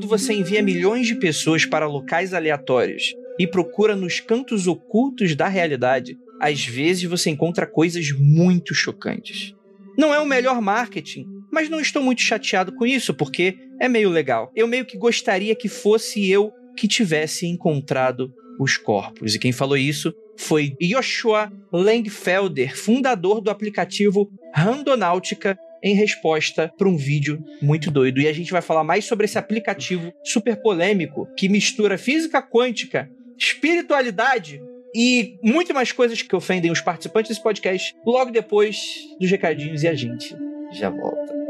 quando você envia milhões de pessoas para locais aleatórios e procura nos cantos ocultos da realidade, às vezes você encontra coisas muito chocantes. Não é o melhor marketing, mas não estou muito chateado com isso, porque é meio legal. Eu meio que gostaria que fosse eu que tivesse encontrado os corpos. E quem falou isso foi Joshua Langfelder, fundador do aplicativo Randonáutica, em resposta para um vídeo muito doido. E a gente vai falar mais sobre esse aplicativo super polêmico que mistura física quântica, espiritualidade e muito mais coisas que ofendem os participantes desse podcast logo depois dos recadinhos e a gente já volta.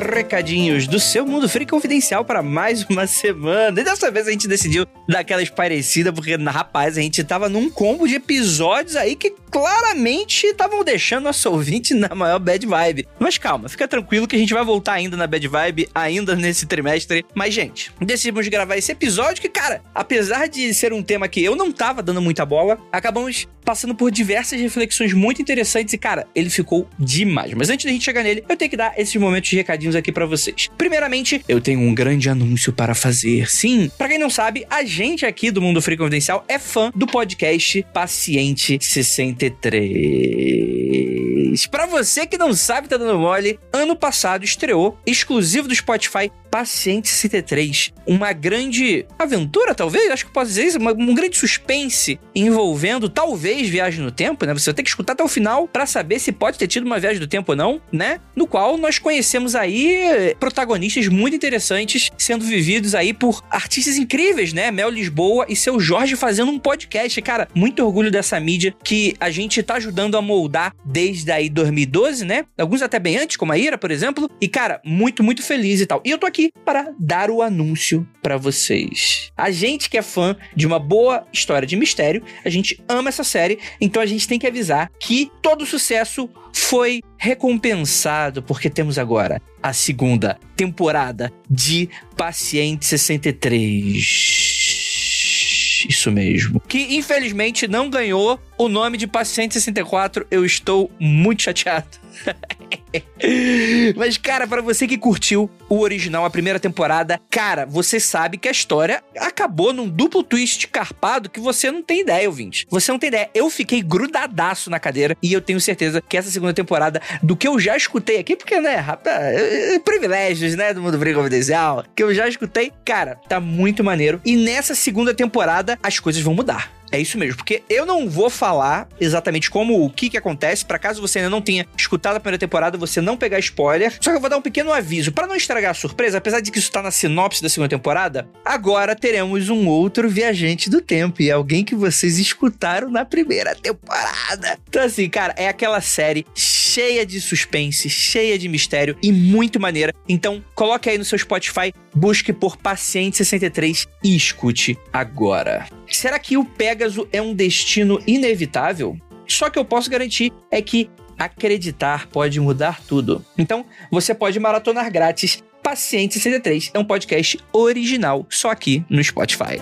Recadinhos do seu Mundo Free Confidencial para mais uma semana. E dessa vez a gente decidiu dar aquela esparecida, porque, rapaz, a gente tava num combo de episódios aí que claramente estavam deixando nosso ouvinte na maior bad vibe. Mas calma, fica tranquilo que a gente vai voltar ainda na bad vibe, ainda nesse trimestre. Mas, gente, decidimos gravar esse episódio que, cara, apesar de ser um tema que eu não tava dando muita bola, acabamos passando por diversas reflexões muito interessantes e, cara, ele ficou demais. Mas antes da gente chegar nele, eu tenho que dar esses momentos de recadinhos aqui para vocês. Primeiramente, eu tenho um grande anúncio para fazer. Sim, para quem não sabe, a gente aqui do Mundo Free Confidencial é fã do podcast Paciente 63. Para você que não sabe, tá dando mole, ano passado estreou, exclusivo do Spotify, Paciente 63. Uma grande aventura, talvez, acho que posso dizer isso, uma, um grande suspense envolvendo talvez viagem no tempo, né? Você vai ter que escutar até o final para saber se pode ter tido uma viagem do tempo ou não, né? No qual nós conhecemos aí protagonistas muito interessantes sendo vividos aí por artistas incríveis, né? Mel Lisboa e seu Jorge fazendo um podcast. Cara, muito orgulho dessa mídia que a gente tá ajudando a moldar desde aí 2012, né? Alguns até bem antes, como a Ira, por exemplo. E, cara, muito, muito feliz e tal. E eu tô aqui para dar o anúncio para vocês. A gente que é fã de uma boa história de mistério, a gente ama essa série, então a gente tem que avisar que todo sucesso foi recompensado porque temos agora a segunda temporada de Paciente 63. Isso mesmo. Que infelizmente não ganhou o nome de Paciente 64. Eu estou muito chateado. Mas, cara, para você que curtiu o original, a primeira temporada, cara, você sabe que a história acabou num duplo twist carpado que você não tem ideia, ouvinte. Você não tem ideia. Eu fiquei grudadaço na cadeira e eu tenho certeza que essa segunda temporada, do que eu já escutei aqui, porque, né, rapaz, privilégios, né, do mundo briga confidencial, que eu já escutei, cara, tá muito maneiro. E nessa segunda temporada, as coisas vão mudar. É isso mesmo, porque eu não vou falar exatamente como o que que acontece, para caso você ainda não tenha escutado a primeira temporada, você não pegar spoiler. Só que eu vou dar um pequeno aviso para não estragar a surpresa, apesar de que isso tá na sinopse da segunda temporada. Agora teremos um outro viajante do tempo e é alguém que vocês escutaram na primeira temporada. Então assim, cara, é aquela série cheia de suspense, cheia de mistério e muito maneira. Então, coloque aí no seu Spotify, busque por Paciente 63 e escute agora. Será que o Pégaso é um destino inevitável? Só que eu posso garantir é que acreditar pode mudar tudo. Então, você pode maratonar grátis Paciente 63 é um podcast original só aqui no Spotify.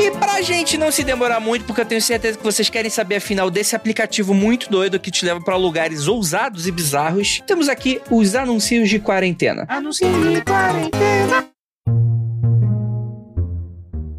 E pra gente não se demorar muito, porque eu tenho certeza que vocês querem saber a final desse aplicativo muito doido que te leva para lugares ousados e bizarros, temos aqui os anúncios de quarentena. Anúncios de quarentena.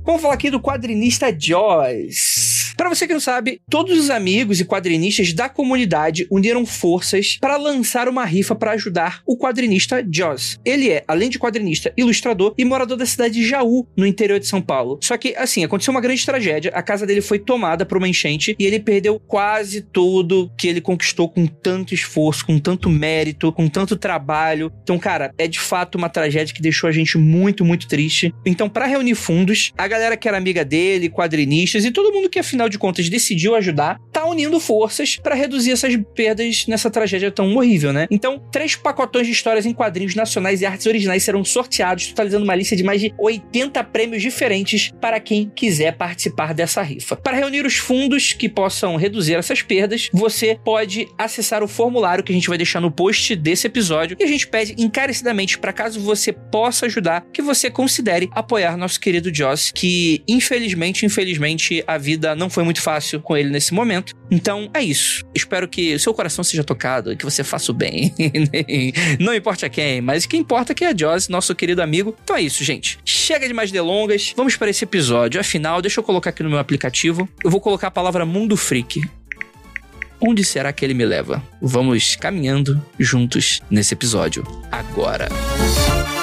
Vamos falar aqui do quadrinista Joyce. Para você que não sabe, todos os amigos e quadrinistas da comunidade uniram forças para lançar uma rifa para ajudar o quadrinista Joss. Ele é, além de quadrinista, ilustrador e morador da cidade de Jaú, no interior de São Paulo. Só que, assim, aconteceu uma grande tragédia. A casa dele foi tomada por uma enchente e ele perdeu quase tudo que ele conquistou com tanto esforço, com tanto mérito, com tanto trabalho. Então, cara, é de fato uma tragédia que deixou a gente muito, muito triste. Então, para reunir fundos, a galera que era amiga dele, quadrinistas e todo mundo que afinal de contas decidiu ajudar, tá unindo forças para reduzir essas perdas nessa tragédia tão horrível, né? Então, três pacotões de histórias em quadrinhos nacionais e artes originais serão sorteados, totalizando uma lista de mais de 80 prêmios diferentes para quem quiser participar dessa rifa. Para reunir os fundos que possam reduzir essas perdas, você pode acessar o formulário que a gente vai deixar no post desse episódio e a gente pede encarecidamente para caso você possa ajudar, que você considere apoiar nosso querido Joss, que infelizmente, infelizmente a vida não foi muito fácil com ele nesse momento. Então é isso. Espero que o seu coração seja tocado e que você faça o bem. não importa quem, mas o que importa é que é a Joss, nosso querido amigo. Então é isso, gente. Chega de mais delongas. Vamos para esse episódio. Afinal, deixa eu colocar aqui no meu aplicativo. Eu vou colocar a palavra Mundo Freak. Onde será que ele me leva? Vamos caminhando juntos nesse episódio agora. Longos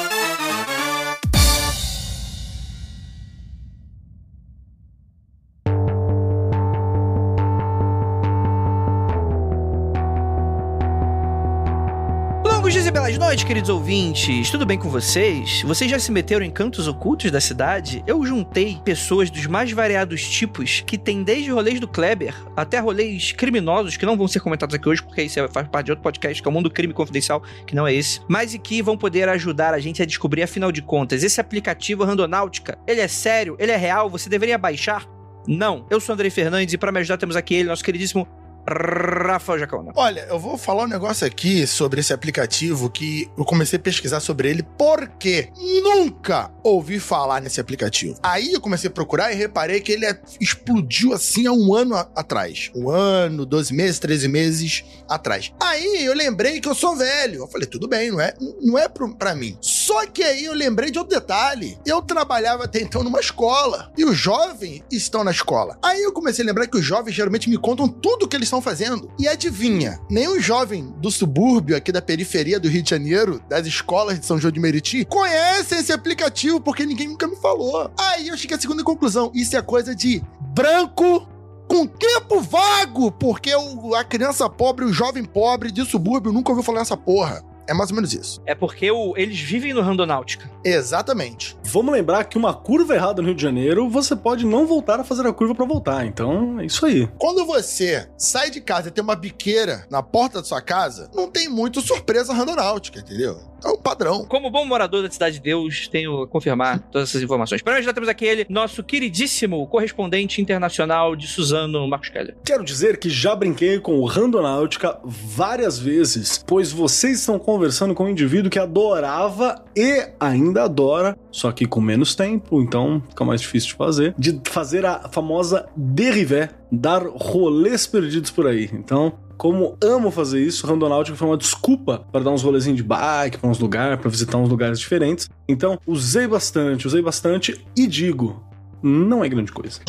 e noites, queridos ouvintes. Tudo bem com vocês? Vocês já se meteram em cantos ocultos da cidade? Eu juntei pessoas dos mais variados tipos que tem desde rolês do Kleber até rolês criminosos que não vão ser comentados aqui hoje porque isso faz parte de outro podcast que é o Mundo Crime Confidencial, que não é esse, mas e que vão poder ajudar a gente a descobrir afinal de contas esse aplicativo Randonáutica, ele é sério, ele é real, você deveria baixar? Não. Eu sou Andrei Fernandes e para me ajudar temos aqui ele, nosso queridíssimo Rafael Jacona. Olha, eu vou falar um negócio aqui sobre esse aplicativo que eu comecei a pesquisar sobre ele porque nunca ouvi falar nesse aplicativo. Aí eu comecei a procurar e reparei que ele é- explodiu assim há um ano atrás. Um ano, 12 meses, 13 meses atrás. Aí eu lembrei que eu sou velho. Eu falei, tudo bem, não é, não é pra mim. Só que aí eu lembrei de outro detalhe. Eu trabalhava até então numa escola e os jovens estão na escola. Aí eu comecei a lembrar que os jovens geralmente me contam tudo que eles estão fazendo. E adivinha, nenhum jovem do subúrbio aqui da periferia do Rio de Janeiro, das escolas de São João de Meriti, conhece esse aplicativo porque ninguém nunca me falou. Aí eu cheguei à segunda conclusão. Isso é coisa de branco com tempo vago, porque a criança pobre, o jovem pobre de subúrbio nunca ouviu falar nessa porra. É mais ou menos isso. É porque o- eles vivem no Randonáutica. Exatamente. Vamos lembrar que uma curva errada no Rio de Janeiro, você pode não voltar a fazer a curva pra voltar. Então, é isso aí. Quando você sai de casa e tem uma biqueira na porta da sua casa, não tem muito surpresa randonáutica, entendeu? É um padrão. Como bom morador da Cidade de Deus, tenho a confirmar todas essas informações. Para nós já temos aqui ele, nosso queridíssimo correspondente internacional de Suzano Marcos Keller. Quero dizer que já brinquei com o Randonáutica várias vezes, pois vocês estão conversando com um indivíduo que adorava e ainda adora, só que com menos tempo, então fica mais difícil de fazer, de fazer a famosa derivé, dar rolês perdidos por aí. Então, como amo fazer isso, Randonáutica foi uma desculpa para dar uns rolezinhos de bike para uns lugares, para visitar uns lugares diferentes. Então, usei bastante, usei bastante e digo, não é grande coisa.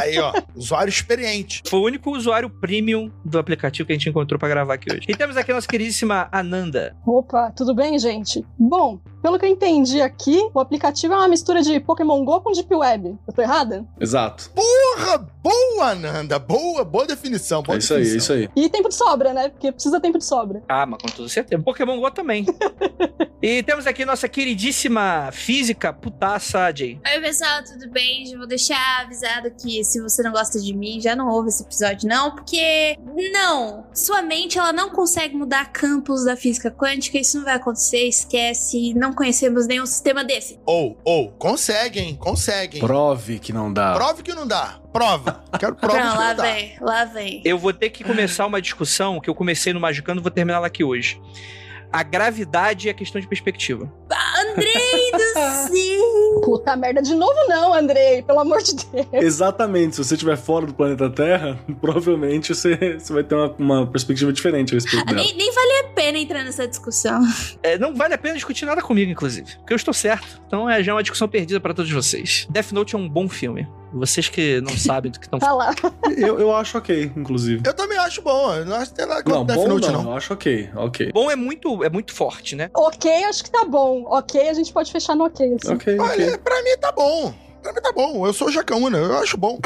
Aí, ó, usuário experiente. Foi o único usuário premium do aplicativo que a gente encontrou para gravar aqui hoje. E temos aqui a nossa queridíssima Ananda. Opa, tudo bem, gente? Bom, pelo que eu entendi aqui, o aplicativo é uma mistura de Pokémon GO com Deep Web. Eu tô errada? Exato. Porra, boa, Nanda. Boa, boa definição. Boa É isso aí, é definição. isso aí. E tempo de sobra, né? Porque precisa tempo de sobra. Ah, mas com toda certeza. Pokémon GO também. e temos aqui nossa queridíssima física putaça Jay. Oi, pessoal, tudo bem? Vou deixar avisado que se você não gosta de mim, já não ouve esse episódio, não, porque não, sua mente ela não consegue mudar campos da física quântica, isso não vai acontecer, esquece, não conhecemos nenhum sistema desse. Ou, ou, conseguem, conseguem. Prove que não dá. Prove que não dá. Prova. Quero prova Pronto, que lá não dá. vem, lá vem. Eu vou ter que começar uma discussão que eu comecei no Magicando vou terminar ela aqui hoje. A gravidade é questão de perspectiva. Andrei do céu! Puta merda, de novo não, Andrei, pelo amor de Deus. Exatamente, se você estiver fora do planeta Terra, provavelmente você, você vai ter uma, uma perspectiva diferente a respeito dela. Nem, nem vale a pena entrar nessa discussão. É, não vale a pena discutir nada comigo, inclusive. Porque eu estou certo. Então é já uma discussão perdida para todos vocês. Death Note é um bom filme. Vocês que não sabem do que estão Tá lá. Eu, eu acho ok, inclusive. Eu também acho bom. Eu não acho que tem nada Não, Death bom Note, não, não. eu acho ok, ok. Bom é muito, é muito forte, né? Ok, acho que tá bom. Ok, a gente pode fechar no ok. Assim. Ok. Olha, pra mim tá bom. Pra mim tá bom. Eu sou Jacaúna, eu acho bom.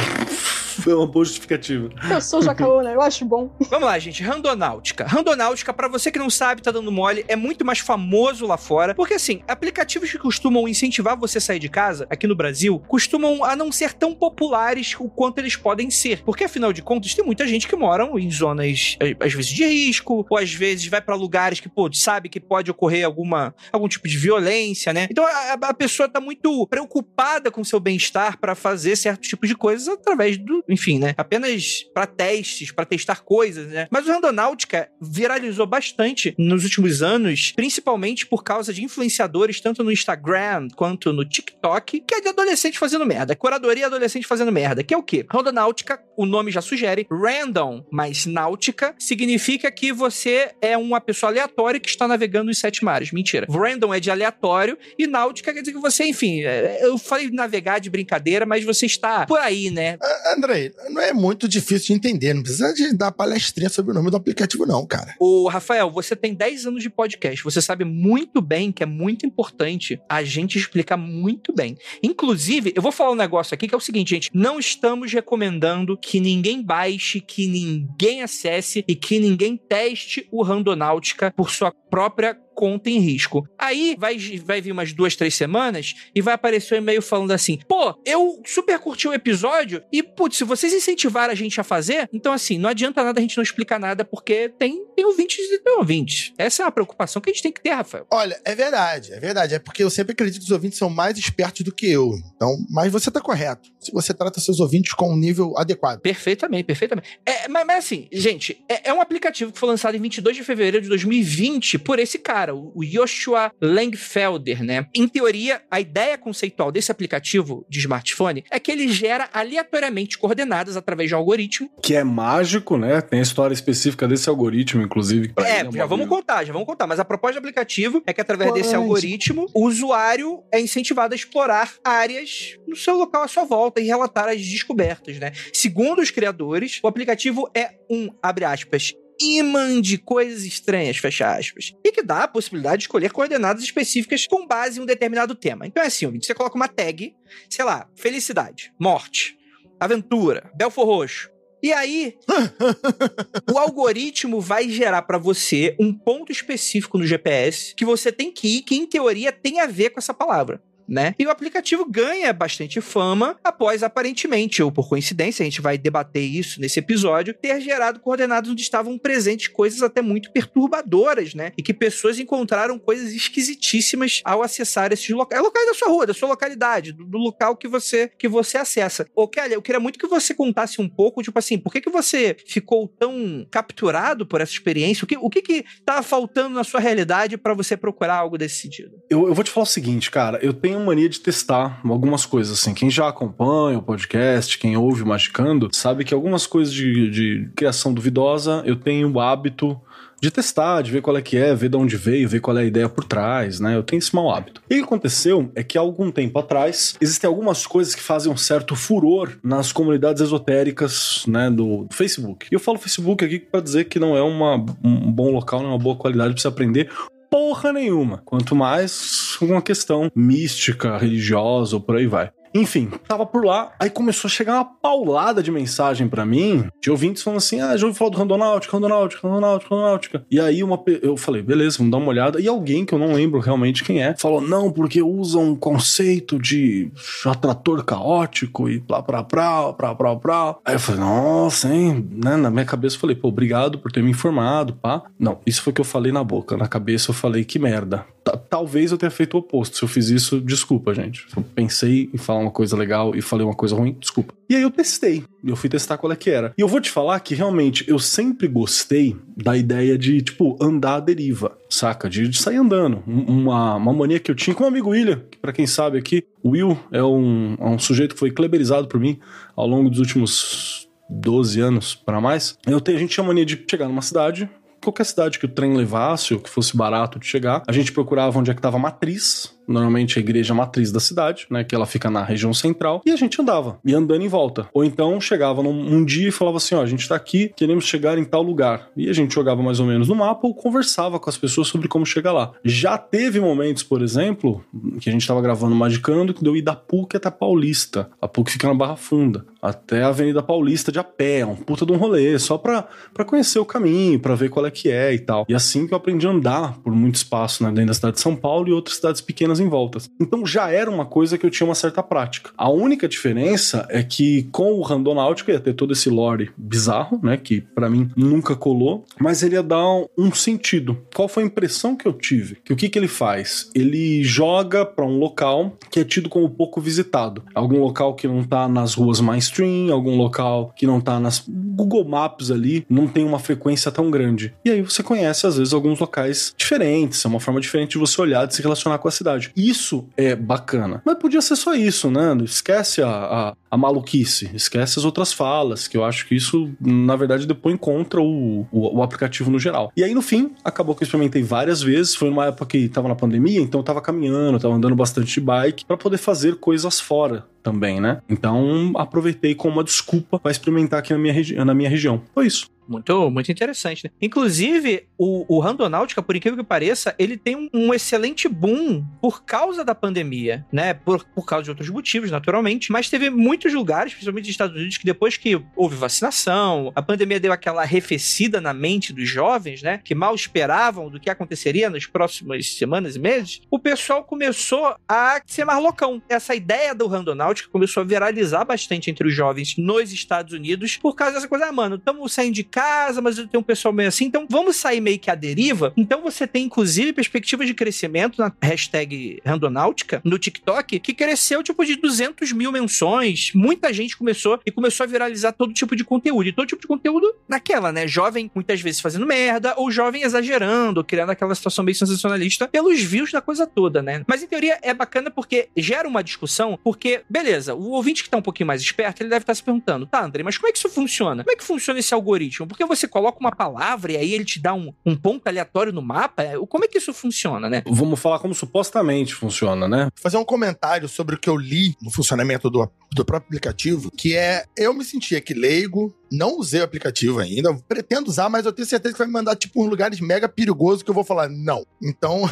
Foi uma boa justificativa. Eu sou Jacaúna, eu acho bom. Vamos lá, gente. Randonáutica. Randonáutica, pra você que não sabe, tá dando mole, é muito mais famoso lá fora. Porque, assim, aplicativos que costumam incentivar você a sair de casa, aqui no Brasil, costumam a não ser tão populares o quanto eles podem ser. Porque, afinal de contas, tem muita gente que mora em zonas, eh, às vezes, de risco, ou às vezes vai pra lugares que, pô, sabe que pode ocorrer alguma, algum tipo de violência, né? Então, a, a pessoa tá muito preocupada com seu bem-estar pra fazer certos tipos de coisas através do, enfim, né? Apenas pra testes, pra testar coisas, né? Mas o Randonáutica viralizou bastante nos últimos anos, principalmente por causa de influenciadores, tanto no Instagram quanto no TikTok, que é de adolescente fazendo merda. Curadoria adolescente fazendo merda. Que é o quê? Randonáutica, o nome já sugere, random mais náutica, significa que você é uma pessoa aleatória que está navegando nos sete mares. Mentira. Random é de aleatório e náutica quer dizer que você, enfim, é, eu falei navegar de brincadeira, mas você está por aí, né? Andrei, não é muito difícil de entender. Não precisa de dar palestrinha sobre o nome do aplicativo, não, cara. Ô, Rafael, você tem 10 anos de podcast. Você sabe muito bem que é muito importante a gente explicar muito bem. Inclusive, eu vou falar um negócio aqui que é o seguinte, gente. Não estamos recomendando que ninguém baixe, que ninguém acesse e que ninguém teste o Randonáutica por sua própria conta em risco. Aí vai, vai vir umas duas, três semanas e vai aparecer um e-mail falando assim: pô, eu super curti o episódio e, putz, se vocês incentivaram a gente a fazer, então assim, não adianta nada a gente não explicar nada porque tem, tem ouvintes e tem ouvintes. Essa é uma preocupação que a gente tem que ter, Rafael. Olha, é verdade, é verdade. É porque eu sempre acredito que os ouvintes são mais espertos do que eu. Então, mas você tá correto. Se você trata seus ouvintes com um nível adequado. Perfeitamente, perfeitamente. É, mas, mas assim, gente, é, é um aplicativo que foi lançado em 22 de fevereiro de 2020 por esse cara, o o Joshua Langfelder, né? Em teoria, a ideia conceitual desse aplicativo de smartphone é que ele gera aleatoriamente coordenadas através de um algoritmo. Que é mágico, né? Tem a história específica desse algoritmo, inclusive. É, já vamos contar, já vamos contar. Mas a proposta do aplicativo é que através desse algoritmo, o usuário é incentivado a explorar áreas no seu local à sua volta e relatar as descobertas, né? Segundo os criadores, o aplicativo é um, abre aspas, imã de coisas estranhas, fecha aspas. E que dá a possibilidade de escolher coordenadas específicas com base em um determinado tema. Então é assim, ouvinte, você coloca uma tag, sei lá, felicidade, morte, aventura, Belfor Roxo. E aí, o algoritmo vai gerar pra você um ponto específico no GPS que você tem que ir, que em teoria tem a ver com essa palavra. Né? E o aplicativo ganha bastante fama após, aparentemente, ou por coincidência, a gente vai debater isso nesse episódio, ter gerado coordenadas onde estavam presentes coisas até muito perturbadoras, né? E que pessoas encontraram coisas esquisitíssimas ao acessar esses locais. Locais da sua rua, da sua localidade, do, do local que você que você acessa. Ô, Kelly, eu queria muito que você contasse um pouco, tipo assim, por que, que você ficou tão capturado por essa experiência? O que, o que que tava faltando na sua realidade pra você procurar algo desse sentido? Eu, eu vou te falar o seguinte, cara. Eu tenho mania de testar algumas coisas, assim. Quem já acompanha o podcast, quem ouve o Magicando, sabe que algumas coisas de, de criação duvidosa eu tenho o hábito de testar, de ver qual é que é, ver de onde veio, ver qual é a ideia por trás, né? Eu tenho esse mau hábito. E o que aconteceu é que há algum tempo atrás existem algumas coisas que fazem um certo furor nas comunidades esotéricas, né, do Facebook. E eu falo Facebook aqui para dizer que não é uma, um bom local, não é uma boa qualidade para você aprender porra nenhuma. Quanto mais uma questão mística, religiosa ou por aí vai. Enfim, tava por lá, aí começou a chegar uma paulada de mensagem pra mim, de ouvintes falando assim: ah, já ouviu falar do Randonáutica, Randonáutica, Randonáutica, Randonáutica. E aí uma, eu falei: beleza, vamos dar uma olhada. E alguém que eu não lembro realmente quem é, falou: não, porque usa um conceito de atrator caótico e blá, blá, blá, blá, blá, blá. Aí eu falei: nossa, hein? Né? Na minha cabeça eu falei: pô, obrigado por ter me informado, pá. Não, isso foi o que eu falei na boca. Na cabeça eu falei: que merda. Ta- Talvez eu tenha feito o oposto. Se eu fiz isso, desculpa, gente. Eu pensei em falar uma coisa legal e falei uma coisa ruim, desculpa. E aí eu testei. Eu fui testar qual é que era. E eu vou te falar que realmente eu sempre gostei da ideia de, tipo, andar à deriva, saca? De, de sair andando. Um- Uma, uma mania que eu tinha com o amigo William, que pra quem sabe aqui, o Will é um, é um sujeito que foi kleberizado por mim ao longo dos últimos 12 anos para mais. Eu tenho, a gente tinha mania de chegar numa cidade, qualquer cidade que o trem levasse ou que fosse barato de chegar, a gente procurava onde é que tava a matriz normalmente a igreja matriz da cidade, né, que ela fica na região central, e a gente andava, ia andando em volta. Ou então chegava num um dia e falava assim, ó, a gente tá aqui, queremos chegar em tal lugar. E a gente jogava mais ou menos no mapa ou conversava com as pessoas sobre como chegar lá. Já teve momentos, por exemplo, que a gente tava gravando Magicando, que deu ir da PUC até Paulista. A PUC fica na Barra Funda, até a Avenida Paulista de a pé, um puta de um rolê, só pra, pra conhecer o caminho, pra ver qual é que é e tal. E assim que eu aprendi a andar por muito espaço né, dentro da cidade de São Paulo e outras cidades pequenas em voltas. Então já era uma coisa que eu tinha uma certa prática. A única diferença é que com o Randonáutico ia ter todo esse lore bizarro, né, que para mim nunca colou, mas ele ia dar um sentido. Qual foi a impressão que eu tive? Que o que que ele faz? Ele joga para um local que é tido como pouco visitado. Algum local que não tá nas ruas mainstream, algum local que não tá nas Google Maps ali, não tem uma frequência tão grande. E aí você conhece às vezes alguns locais diferentes, é uma forma diferente de você olhar, de se relacionar com a cidade. Isso é bacana. Mas podia ser só isso, né? Esquece a, a, a maluquice, esquece as outras falas, que eu acho que isso, na verdade, depois contra o, o, o, aplicativo no geral. E aí, no fim, acabou que eu experimentei várias vezes. Foi numa época que tava na pandemia, então eu tava caminhando, tava andando bastante de bike para poder fazer coisas fora também, né? Então aproveitei como uma desculpa para experimentar aqui na minha, na minha região. Foi isso. Muito, muito interessante, né? Inclusive, o, o Randonáutica, por incrível que pareça, ele tem um, um, excelente boom por causa da pandemia, né? Por, por causa de outros motivos, naturalmente. Mas teve muitos lugares, principalmente nos Estados Unidos, que depois que houve vacinação, a pandemia deu aquela arrefecida na mente dos jovens, né? Que mal esperavam do que aconteceria nas próximas semanas e meses. O pessoal começou a ser mais loucão. Essa ideia do Randonáutica começou a viralizar bastante entre os jovens nos Estados Unidos por causa dessa coisa, ah, mano, estamos saindo de casa, mas eu tenho um pessoal meio assim, então vamos sair meio que à deriva. Então você tem, inclusive, perspectivas de crescimento na hashtag Randonáutica no TikTok, que cresceu tipo de 200 mil menções. Muita gente começou e começou a viralizar todo tipo de conteúdo. E todo tipo de conteúdo naquela, né? Jovem muitas vezes fazendo merda, ou jovem exagerando, criando aquela situação meio sensacionalista pelos views da coisa toda, né? Mas em teoria é bacana porque gera uma discussão, porque, beleza, o ouvinte que tá um pouquinho mais esperto, ele deve estar tá se perguntando, tá, André, mas como é que isso funciona? Como é que funciona esse algoritmo? Porque você coloca uma palavra e aí ele te dá um, um ponto aleatório no mapa? Como é que isso funciona, né? Vamos falar como supostamente funciona, né? Fazer um comentário sobre o que eu li no funcionamento do, do próprio aplicativo, que é eu me sentia aqui leigo, não usei o aplicativo ainda, pretendo usar, mas eu tenho certeza que vai me mandar tipo uns lugares mega perigosos que eu vou falar não. Então,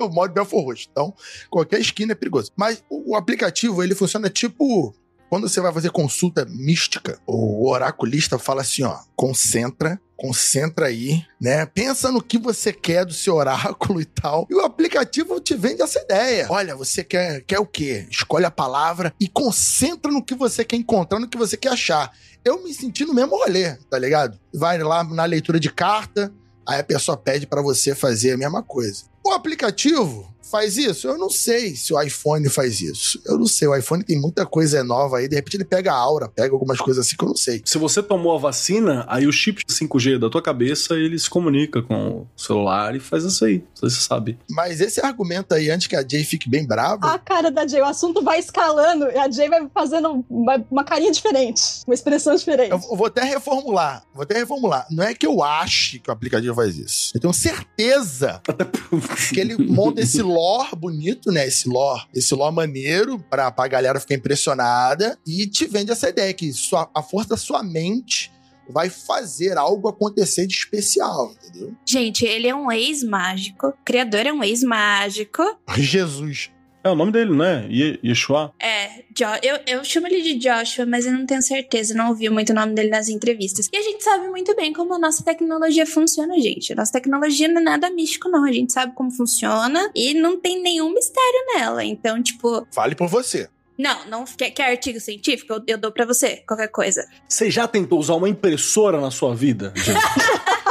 o modo Belfort Roxo. Então, qualquer esquina é perigoso. Mas o aplicativo, ele funciona tipo quando você vai fazer consulta mística, o oraculista fala assim, ó, concentra, concentra aí, né? Pensa no que você quer do seu oráculo e tal. E o aplicativo te vende essa ideia. Olha, você quer, quer o quê? Escolhe a palavra e concentra no que você quer encontrar, no que você quer achar. Eu me senti no mesmo rolê, tá ligado? Vai lá na leitura de carta, aí a pessoa pede para você fazer a mesma coisa. O aplicativo faz isso? Eu não sei se o iPhone faz isso. Eu não sei. O iPhone tem muita coisa nova aí. De repente ele pega a aura, pega algumas coisas assim que eu não sei. Se você tomou a vacina, aí o chip 5G da tua cabeça ele se comunica com o celular e faz isso aí. Você sabe. Mas esse argumento aí, antes que a Jay fique bem brava. A cara da Jay, o assunto vai escalando e a Jay vai fazendo uma, uma carinha diferente, uma expressão diferente. Eu vou até reformular. Vou até reformular. Não é que eu ache que o aplicativo faz isso. Eu tenho certeza que ele monta esse lore bonito, né? Esse lore, esse lore maneiro pra, pra galera ficar impressionada e te vende essa ideia que sua, a força da sua mente vai fazer algo acontecer de especial, entendeu? Gente, ele é um ex-mágico. O criador é um ex-mágico. Jesus. É o nome dele, né? Yeshua? É, jo eu, eu chamo ele de Joshua, mas eu não tenho certeza, não ouvi muito o nome dele nas entrevistas. E a gente sabe muito bem como a nossa tecnologia funciona, gente. A nossa tecnologia não é nada místico, não. A gente sabe como funciona e não tem nenhum mistério nela. Então, tipo. Fale por você. Não, não quer, quer artigo científico? Eu, eu dou para você, qualquer coisa. Você já tentou usar uma impressora na sua vida?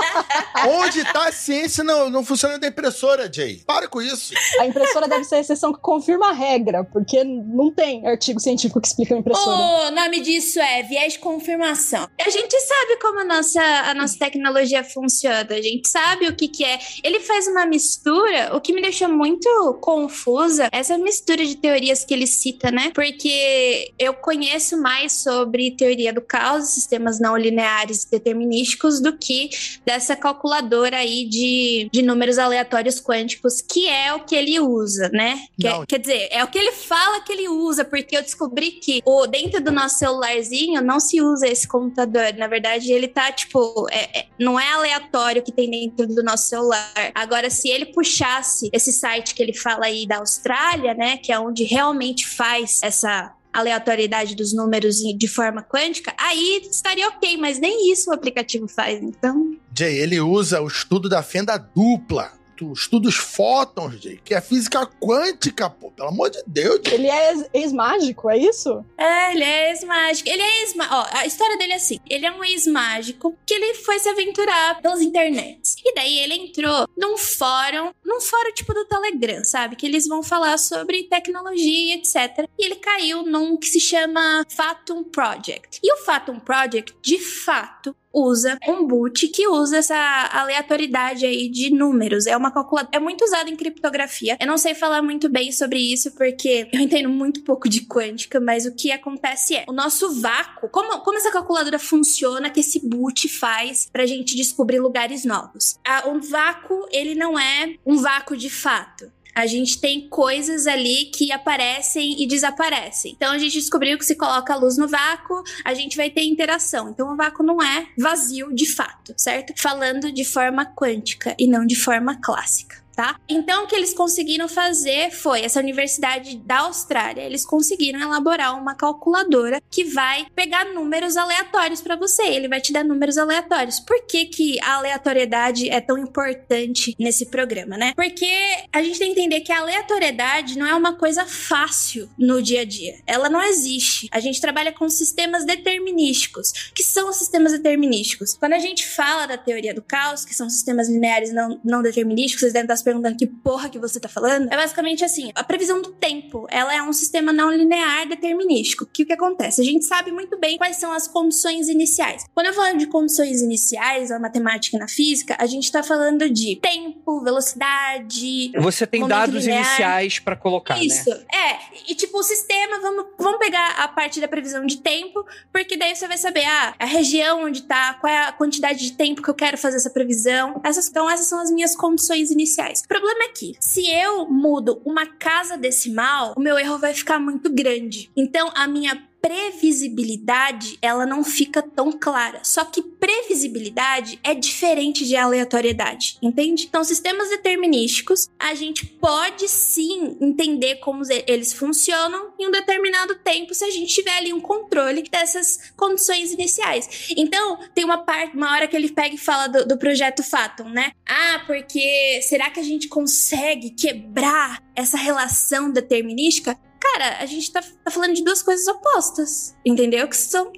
Onde tá a ciência no, no funcionamento da impressora, Jay? Para com isso. A impressora deve ser a exceção que confirma a regra, porque não tem artigo científico que explica a impressora. O nome disso é viés de confirmação. A gente sabe como a nossa, a nossa tecnologia funciona, a gente sabe o que, que é. Ele faz uma mistura, o que me deixou muito confusa, essa mistura de teorias que ele cita, né? Porque eu conheço mais sobre teoria do caos, sistemas não lineares e determinísticos, do que dessa calculação calculadora aí de, de números aleatórios quânticos, que é o que ele usa, né? Que é- quer dizer, é o que ele fala que ele usa, porque eu descobri que o, dentro do nosso celularzinho não se usa esse computador. Na verdade, ele tá, tipo, é- é- não é aleatório que tem dentro do nosso celular. Agora, se ele puxasse esse site que ele fala aí da Austrália, né? Que é onde realmente faz essa aleatoriedade dos números de forma quântica, aí estaria ok, mas nem isso o aplicativo faz. Então, Jay, ele usa o estudo da fenda dupla. Tu estuda os fótons, Jay, que é física quântica, pô. Pelo amor de Deus, Jay. Ele é ex- ex-mágico, é isso? É, ele é ex-mágico. Ele é ex Ó, a história dele é assim: ele é um ex-mágico que ele foi se aventurar pelas internets. E daí ele entrou num fórum, num fórum tipo do Telegram, sabe? Que eles vão falar sobre tecnologia, etc. E ele caiu num que se chama Fatum Project. E o Fatum Project, de fato, usa um boot que usa essa aleatoriedade aí de números. É uma calculadora. É muito usado em criptografia. Eu não sei falar muito bem sobre isso porque eu entendo muito pouco de quântica, mas o que acontece é o nosso vácuo. Como, como essa calculadora funciona que esse boot faz pra gente descobrir lugares novos? Ah, um vácuo, ele não é um vácuo de fato. A gente tem coisas ali que aparecem e desaparecem. Então a gente descobriu que se coloca a luz no vácuo, a gente vai ter interação. Então o vácuo não é vazio de fato, certo? Falando de forma quântica e não de forma clássica. Tá? Então, o que eles conseguiram fazer foi essa universidade da Austrália. Eles conseguiram elaborar uma calculadora que vai pegar números aleatórios para você. Ele vai te dar números aleatórios. Por que, que a aleatoriedade é tão importante nesse programa, né? Porque a gente tem que entender que a aleatoriedade não é uma coisa fácil no dia a dia. Ela não existe. A gente trabalha com sistemas determinísticos. Que são os sistemas determinísticos? Quando a gente fala da teoria do caos, que são sistemas lineares não, não determinísticos, se perguntando que porra que você tá falando. É basicamente assim: a previsão do tempo ela é um sistema não linear determinístico. Que o que acontece? A gente sabe muito bem quais são as condições iniciais. Quando eu falo de condições iniciais na matemática e na física, a gente tá falando de tempo, velocidade, Você tem dados linear. iniciais pra colocar, isso, né? é. E tipo, o sistema, vamos, vamos pegar a parte da previsão de tempo, porque daí você vai saber, ah, a região onde tá, qual é a quantidade de tempo que eu quero fazer essa previsão. Essas, então, essas são as minhas condições iniciais. O problema é que, se eu mudo uma casa decimal, o meu erro vai ficar muito grande. Então, a minha previsibilidade, ela não fica tão clara. Só que previsibilidade é diferente de aleatoriedade, entende? Então, sistemas determinísticos, a gente pode sim entender como eles funcionam em um determinado tempo se a gente tiver ali um controle dessas condições iniciais. Então, tem uma parte, uma hora que ele pega e fala do, do projeto Fathom, né? Ah, porque será que a gente consegue quebrar essa relação determinística? Cara, a gente tá, tá falando de duas coisas opostas, entendeu? Que são.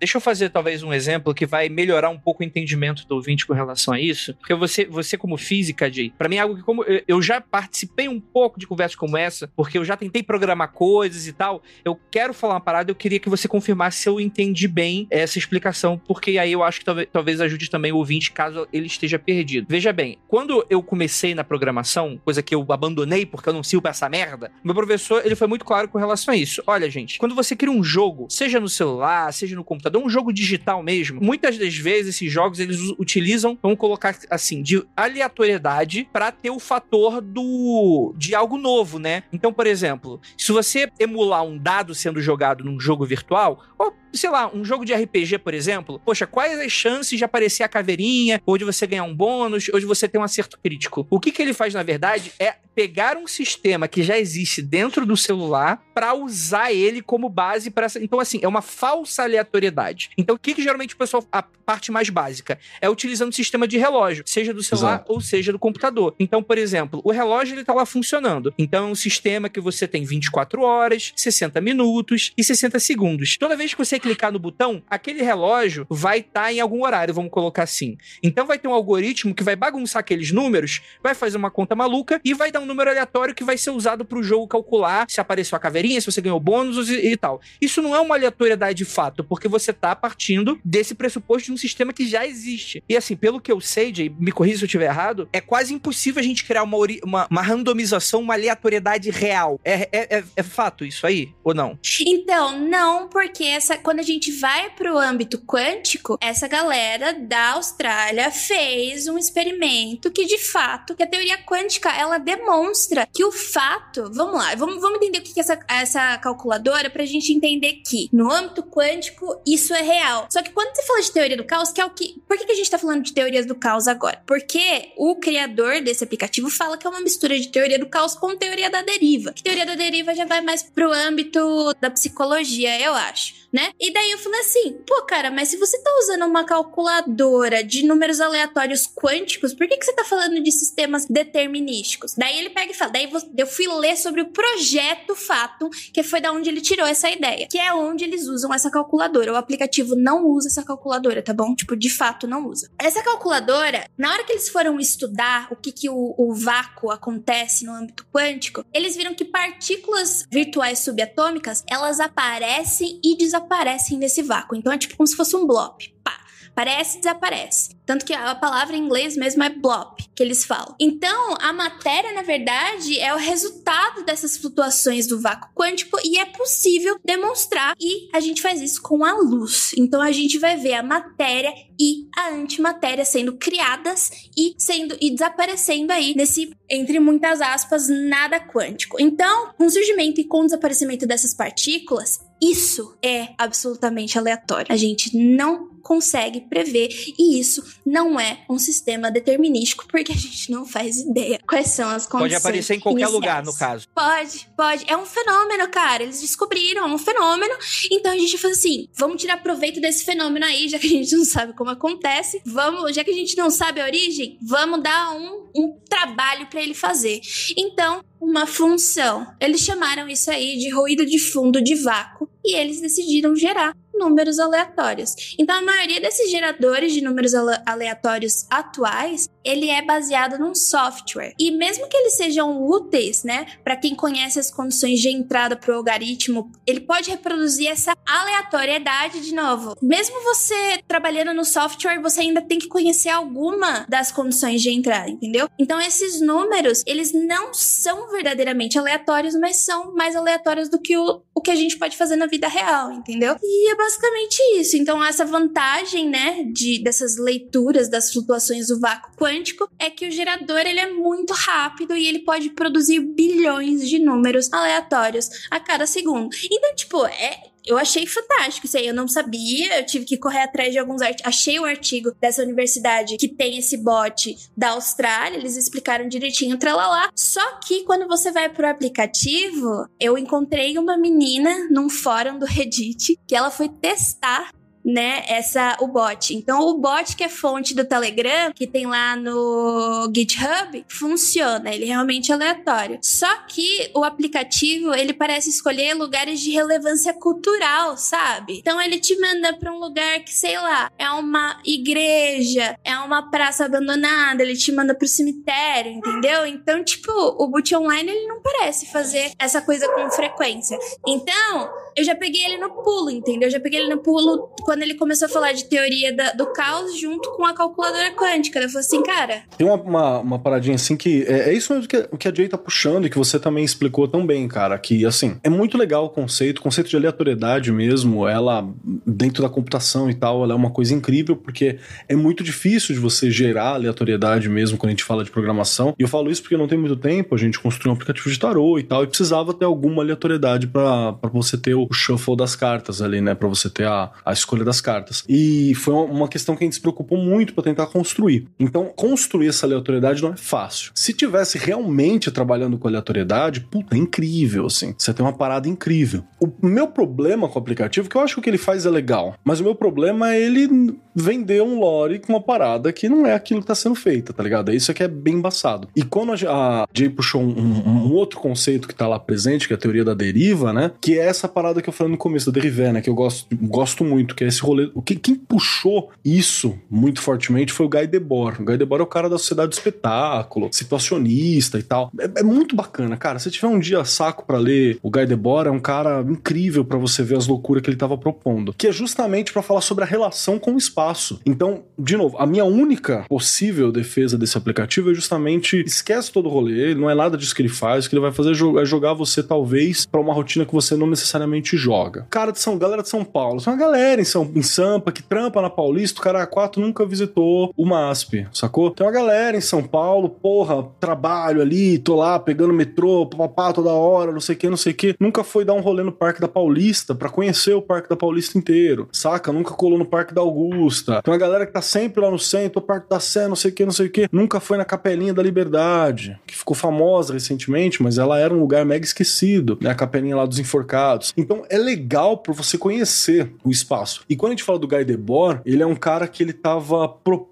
Deixa eu fazer talvez um exemplo que vai melhorar um pouco o entendimento do ouvinte com relação a isso. Porque você, você como física, Jay, pra mim é algo que como eu- já participei um pouco de conversas como essa, porque eu já tentei programar coisas e tal. Eu quero falar uma parada, eu queria que você confirmasse se eu entendi bem essa explicação, porque aí eu acho que talvez, talvez ajude também o ouvinte caso ele esteja perdido. Veja bem, quando eu comecei na programação, coisa que eu abandonei porque eu não sirvo pra essa merda, meu professor, ele foi muito claro com relação a isso. Olha, gente, quando você cria um jogo, seja no celular, seja no computador, um jogo digital mesmo, muitas das vezes esses jogos eles utilizam, vamos colocar assim, de aleatoriedade pra ter o fator do de algo novo, né? Então, por exemplo, se você emular um dado sendo jogado num jogo virtual, ou sei lá, um jogo de RPG, por exemplo, poxa, quais as chances de aparecer a caveirinha, ou de você ganhar um bônus, ou de você ter um acerto crítico? O que, que ele faz, na verdade, é pegar um sistema que já existe dentro do celular pra usar ele como base para essa. Então, assim, é uma falsa aleatoriedade. Então, o que, que geralmente o pessoal. A parte mais básica é utilizando o sistema de relógio, seja do celular Exato. ou seja do computador. Então, por exemplo, o relógio ele tá lá funcionando. Então, é um sistema que você tem 24 horas, 60 minutos e 60 segundos. Toda vez que você clicar no botão, aquele relógio vai estar em algum horário, vamos colocar assim. Então, vai ter um algoritmo que vai bagunçar aqueles números, vai fazer uma conta maluca e vai dar um número aleatório que vai ser usado para o jogo calcular se apareceu sua caveirinha, se você ganhou bônus e, e tal. Isso não é uma aleatoriedade de fato, porque você tá partindo desse pressuposto de um sistema que já existe. E assim, pelo que eu sei, Jay, me corrija se eu estiver errado, é quase impossível a gente criar uma, uma, uma randomização, uma aleatoriedade real. É, é, é, é fato isso aí? Ou não? Então, não, porque essa, quando a gente vai pro âmbito quântico, essa galera da Austrália fez um experimento que, de fato, que a teoria quântica, ela demonstra que o fato... Vamos lá, vamos, vamos entender o que é essa, essa calculadora pra gente entender que, no âmbito quântico, isso é real. Só que quando você fala de teoria do caos, que é o que... Por que, que a gente tá falando de teorias do caos agora? Porque o criador desse aplicativo fala que é uma mistura de teoria do caos com teoria da deriva. Que teoria da deriva já vai mais pro âmbito da psicologia, eu acho, né? E daí eu falei assim, pô, cara, mas se você tá usando uma calculadora de números aleatórios quânticos, por que, que você tá falando de sistemas determinísticos? Daí ele pega e fala, daí eu fui ler sobre o projeto Fatum, que foi da onde ele tirou essa ideia, que é onde eles usam essa calculadora. O aplicativo não usa essa calculadora, tá bom? Tipo, de fato não usa. Essa calculadora, na hora que eles foram estudar o que, que o, o vácuo acontece no âmbito quântico, eles viram que partículas virtuais subatômicas, elas aparecem e desaparecem nesse vácuo. Então é tipo como se fosse um blob. Pá. Aparece e desaparece. Tanto que a palavra em inglês mesmo é blob, que eles falam. Então, a matéria, na verdade, é o resultado dessas flutuações do vácuo quântico e é possível demonstrar. E a gente faz isso com a luz. Então, a gente vai ver a matéria e a antimatéria sendo criadas e sendo e desaparecendo aí nesse, entre muitas aspas, nada quântico. Então, com o surgimento e com o desaparecimento dessas partículas, isso é absolutamente aleatório. A gente não consegue prever e isso não é um sistema determinístico porque a gente não faz ideia quais são as condições. Pode aparecer em qualquer iniciais. lugar, no caso. Pode, pode. É um fenômeno, cara. Eles descobriram, é um fenômeno. Então a gente faz assim: vamos tirar proveito desse fenômeno aí, já que a gente não sabe como acontece. Vamos, já que a gente não sabe a origem, vamos dar um, um trabalho para ele fazer. Então, uma função. Eles chamaram isso aí de ruído de fundo de vácuo e eles decidiram gerar números aleatórios. Então, a maioria desses geradores de números ale- aleatórios atuais, ele é baseado num software. E mesmo que eles sejam úteis, né, para quem conhece as condições de entrada para o algoritmo, ele pode reproduzir essa aleatoriedade de novo. Mesmo você trabalhando no software, você ainda tem que conhecer alguma das condições de entrada, entendeu? Então, esses números, eles não são verdadeiramente aleatórios, mas são mais aleatórios do que o, o que a gente pode fazer na vida real, entendeu? E é basicamente isso. Então, essa vantagem, né, de, dessas leituras das flutuações do vácuo quântico é que o gerador ele é muito rápido e ele pode produzir bilhões de números aleatórios a cada segundo. Então, tipo, é. Eu achei fantástico isso aí, eu não sabia, eu tive que correr atrás de alguns artigos. Achei um artigo dessa universidade que tem esse bot da Austrália, eles explicaram direitinho, tralalá. Só que quando você vai pro aplicativo, eu encontrei uma menina num fórum do Reddit que ela foi testar né, essa o bot. Então o bot que é fonte do Telegram, que tem lá no GitHub, funciona, ele realmente é aleatório. Só que o aplicativo, ele parece escolher lugares de relevância cultural, sabe? Então ele te manda para um lugar que, sei lá, é uma igreja, é uma praça abandonada, ele te manda pro cemitério, entendeu? Então, tipo, o boot online ele não parece fazer essa coisa com frequência. Então, eu já peguei ele no pulo, entendeu? Eu já peguei ele no pulo quando ele começou a falar de teoria da- do caos junto com a calculadora quântica. Eu falei assim, cara, Tem uma, uma, uma paradinha assim que é, é isso mesmo que, que a Jay tá puxando e que você também explicou tão bem, cara. Que assim, é muito legal o conceito, o conceito de aleatoriedade mesmo, ela, dentro da computação e tal, ela é uma coisa incrível, porque é muito difícil de você gerar aleatoriedade mesmo quando a gente fala de programação. E eu falo isso porque não tem muito tempo, a gente construiu um aplicativo de tarô e tal, e precisava ter alguma aleatoriedade pra você ter shuffle das cartas ali, né? Pra você ter a, a escolha das cartas. E foi uma- questão que a gente se preocupou muito pra tentar construir. Então, construir essa aleatoriedade não é fácil. Se tivesse realmente trabalhando com aleatoriedade, puta, é incrível, assim. Você tem uma parada incrível. O meu problema com o aplicativo, que eu acho que o que ele faz é legal, mas o meu problema é ele vender um lore com uma parada que não é aquilo que tá sendo feita, tá ligado? Isso aqui é bem embaçado. E quando a, a Jay puxou um, um- um outro conceito que tá lá presente, que é a teoria da deriva, né? Que é essa parada parada que eu falei no começo, da né? Que eu gosto, gosto muito, que é esse rolê. O que, quem puxou isso muito fortemente foi o Guy Debord. O Guy Debord é o cara da sociedade do espetáculo, situacionista e tal. É, é muito bacana, cara. Se tiver um dia saco para ler o Guy Debord, é um cara incrível para você ver as loucuras que ele tava propondo. Que é justamente para falar sobre a relação com o espaço. Então, de novo, a minha única possível defesa desse aplicativo é justamente esquece todo o rolê, não é nada disso que ele faz, o que ele vai fazer é jogar você talvez para uma rotina que você não necessariamente joga. Cara de São, galera de São Paulo, tem uma galera em São em Sampa que trampa na Paulista, o cara 4 nunca visitou o MASP, sacou? Tem uma galera em São Paulo, porra, trabalho ali, tô lá pegando metrô, papapá toda hora, não sei o que, não sei o que, nunca foi dar um rolê no Parque da Paulista para conhecer o Parque da Paulista inteiro, saca? Nunca colou no Parque da Augusta. Tem uma galera que tá sempre lá no centro, o Parque da Sé, não sei o que, não sei o que, nunca foi na Capelinha da Liberdade, que ficou famosa recentemente, mas ela era um lugar mega esquecido, né? A Capelinha lá dos Enforcados. Então é legal por você conhecer o espaço. E quando a gente fala do Guy Debord, ele é um cara que ele tava propondo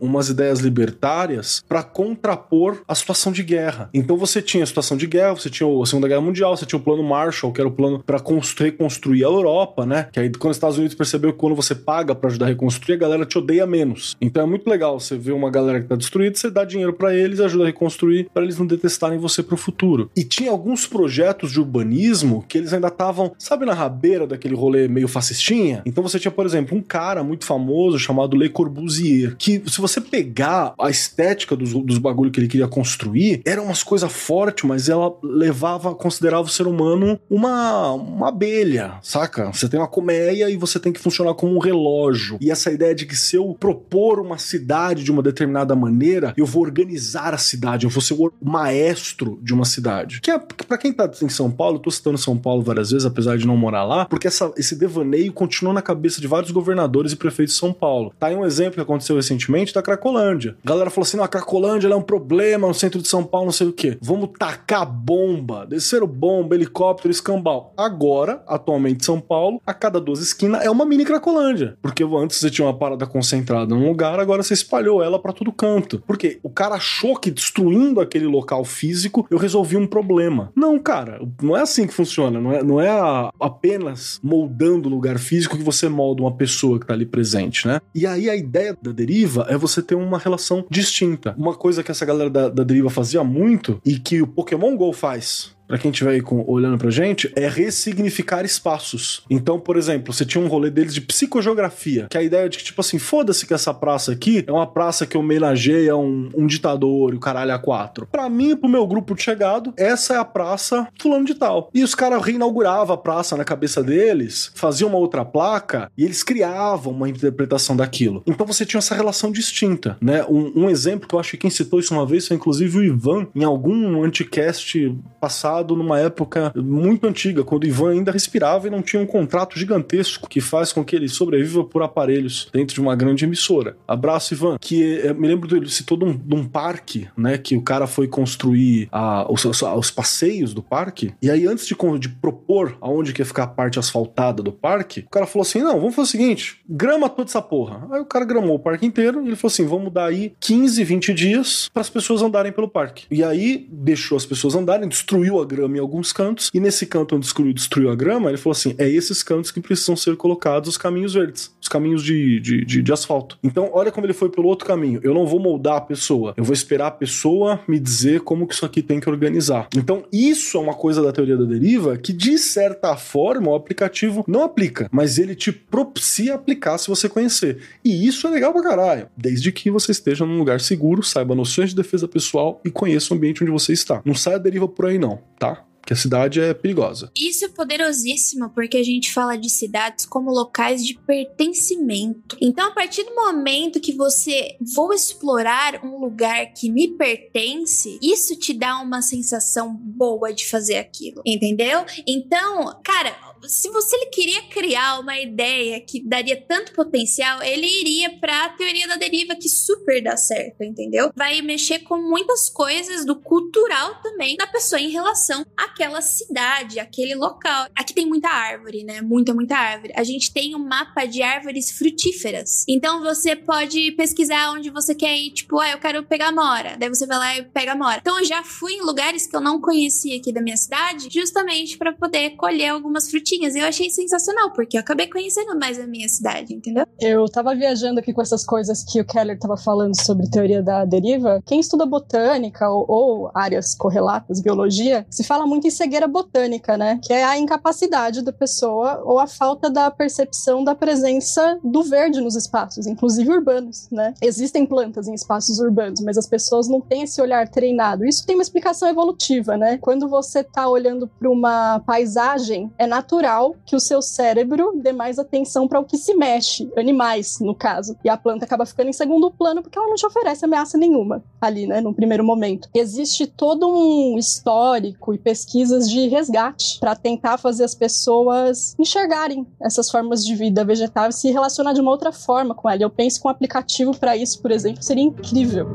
umas ideias libertárias para contrapor a situação de guerra. Então você tinha a situação de guerra, você tinha a Segunda Guerra Mundial, você tinha o plano Marshall, que era o plano para reconstruir a Europa, né? Que aí quando os Estados Unidos percebeu que quando você paga para ajudar a reconstruir, a galera te odeia menos. Então é muito legal você ver uma galera que tá destruída, você dá dinheiro para eles, ajuda a reconstruir para eles não detestarem você pro futuro. E tinha alguns projetos de urbanismo que eles ainda estavam, sabe, na rabeira daquele rolê meio fascistinha? Então você tinha, por exemplo, um cara muito famoso chamado Le Corbusier, que se você pegar a estética dos, dos bagulho que ele queria construir, era umas coisas fortes, mas ela levava, considerava o ser humano uma, uma abelha, saca? Você tem uma colmeia e você tem que funcionar como um relógio. E essa ideia de que se eu propor uma cidade de uma determinada maneira, eu vou organizar a cidade, eu vou ser o maestro de uma cidade. Que é, para quem tá em São Paulo, eu tô citando São Paulo várias vezes, apesar de não morar lá, porque essa, esse devaneio continuou na cabeça de vários governadores e prefeitos de São Paulo. Tá aí um exemplo que aconteceu recentemente da Cracolândia. A galera falou assim: não, a Cracolândia é um problema no centro de São Paulo, não sei o quê. Vamos tacar bomba, descer bomba, helicóptero, escambau. Agora, atualmente, São Paulo, a cada duas esquinas é uma mini Cracolândia. Porque antes você tinha uma parada concentrada num lugar, agora você espalhou ela para todo canto. Porque o cara achou que destruindo aquele local físico eu resolvi um problema. Não, cara, não é assim que funciona. Não é, não é a, apenas moldando o lugar físico que você molda uma pessoa que tá ali presente, né? E aí a ideia da deriva é você ter uma relação distinta. Uma coisa que essa galera da, da deriva fazia muito e que o Pokémon GO faz para quem estiver aí com, olhando pra gente, é ressignificar espaços. Então, por exemplo, você tinha um rolê deles de psicogeografia, que é a ideia de que, tipo assim, foda-se que essa praça aqui é uma praça que homenageia um, um ditador e o caralho a quatro. Pra mim e pro meu grupo de chegado, essa é a praça fulano de tal. E os caras reinauguravam a praça na cabeça deles, faziam uma outra placa e eles criavam uma interpretação daquilo. Então você tinha essa relação distinta, né? Um, um exemplo que eu acho que quem citou isso uma vez foi inclusive o Ivan, em algum anticast passado numa época muito antiga, quando Ivan ainda respirava e não tinha um contrato gigantesco que faz com que ele sobreviva por aparelhos dentro de uma grande emissora. Abraço, Ivan. Que é, me lembro dele citou de um, um parque, né? Que o cara foi construir a, os, os, passeios do parque. E aí, antes de, de propor aonde que ia ficar a parte asfaltada do parque, o cara falou assim: não, vamos fazer o seguinte: grama toda essa porra. Aí o cara gramou o parque inteiro e ele falou assim: vamos dar aí 15, 20 dias para as pessoas andarem pelo parque. E aí deixou as pessoas andarem, destruiu a grama em alguns cantos, e nesse canto onde destruiu, a grama, ele falou assim: é esses cantos que precisam ser colocados os caminhos verdes, os caminhos de, de, de, de asfalto. Então, olha como ele foi pelo outro caminho. Eu não vou moldar a pessoa, eu vou esperar a pessoa me dizer como que isso aqui tem que organizar. Então, isso é uma coisa da teoria da deriva que, de certa forma, o aplicativo não aplica, mas ele te propicia aplicar se você conhecer. E isso é legal pra caralho, desde que você esteja num lugar seguro, saiba noções de defesa pessoal e conheça o ambiente onde você está. Não saia deriva por aí, não, tá? que a cidade é perigosa. Isso é poderosíssimo porque a gente fala de cidades como locais de pertencimento. Então, a partir do momento que você vou explorar um lugar que me pertence, isso te dá uma sensação boa de fazer aquilo, entendeu? Então, cara, se você ele queria criar uma ideia que daria tanto potencial, ele iria para a teoria da deriva que super dá certo, entendeu? Vai mexer com muitas coisas do cultural também da pessoa em relação àquela cidade, aquele local. Aqui tem muita árvore, né? Muita, muita árvore. A gente tem um mapa de árvores frutíferas. Então você pode pesquisar onde você quer ir, tipo, ah, eu quero pegar mora. Daí você vai lá e pega mora. Então eu já fui em lugares que eu não conhecia aqui da minha cidade, justamente para poder colher algumas frutíferas plantinhas. E eu achei sensacional, porque eu acabei conhecendo mais a minha cidade, entendeu? Eu tava viajando aqui com essas coisas que o Keller tava falando sobre teoria da deriva. Quem estuda botânica ou, ou áreas correlatas, biologia, se fala muito em cegueira botânica, né? Que é a incapacidade da pessoa ou a falta da percepção da presença do verde nos espaços, inclusive urbanos, né? Existem plantas em espaços urbanos, mas as pessoas não têm esse olhar treinado. Isso tem uma explicação evolutiva, né? Quando você tá olhando para uma paisagem, é natural que o seu cérebro dê mais atenção para o que se mexe, animais, no caso. E a planta acaba ficando em segundo plano porque ela não te oferece ameaça nenhuma ali, né, no primeiro momento. Existe todo um histórico e pesquisas de resgate para tentar fazer as pessoas enxergarem essas formas de vida vegetal e se relacionar de uma outra forma com ela. Eu penso que um aplicativo para isso, por exemplo, seria incrível.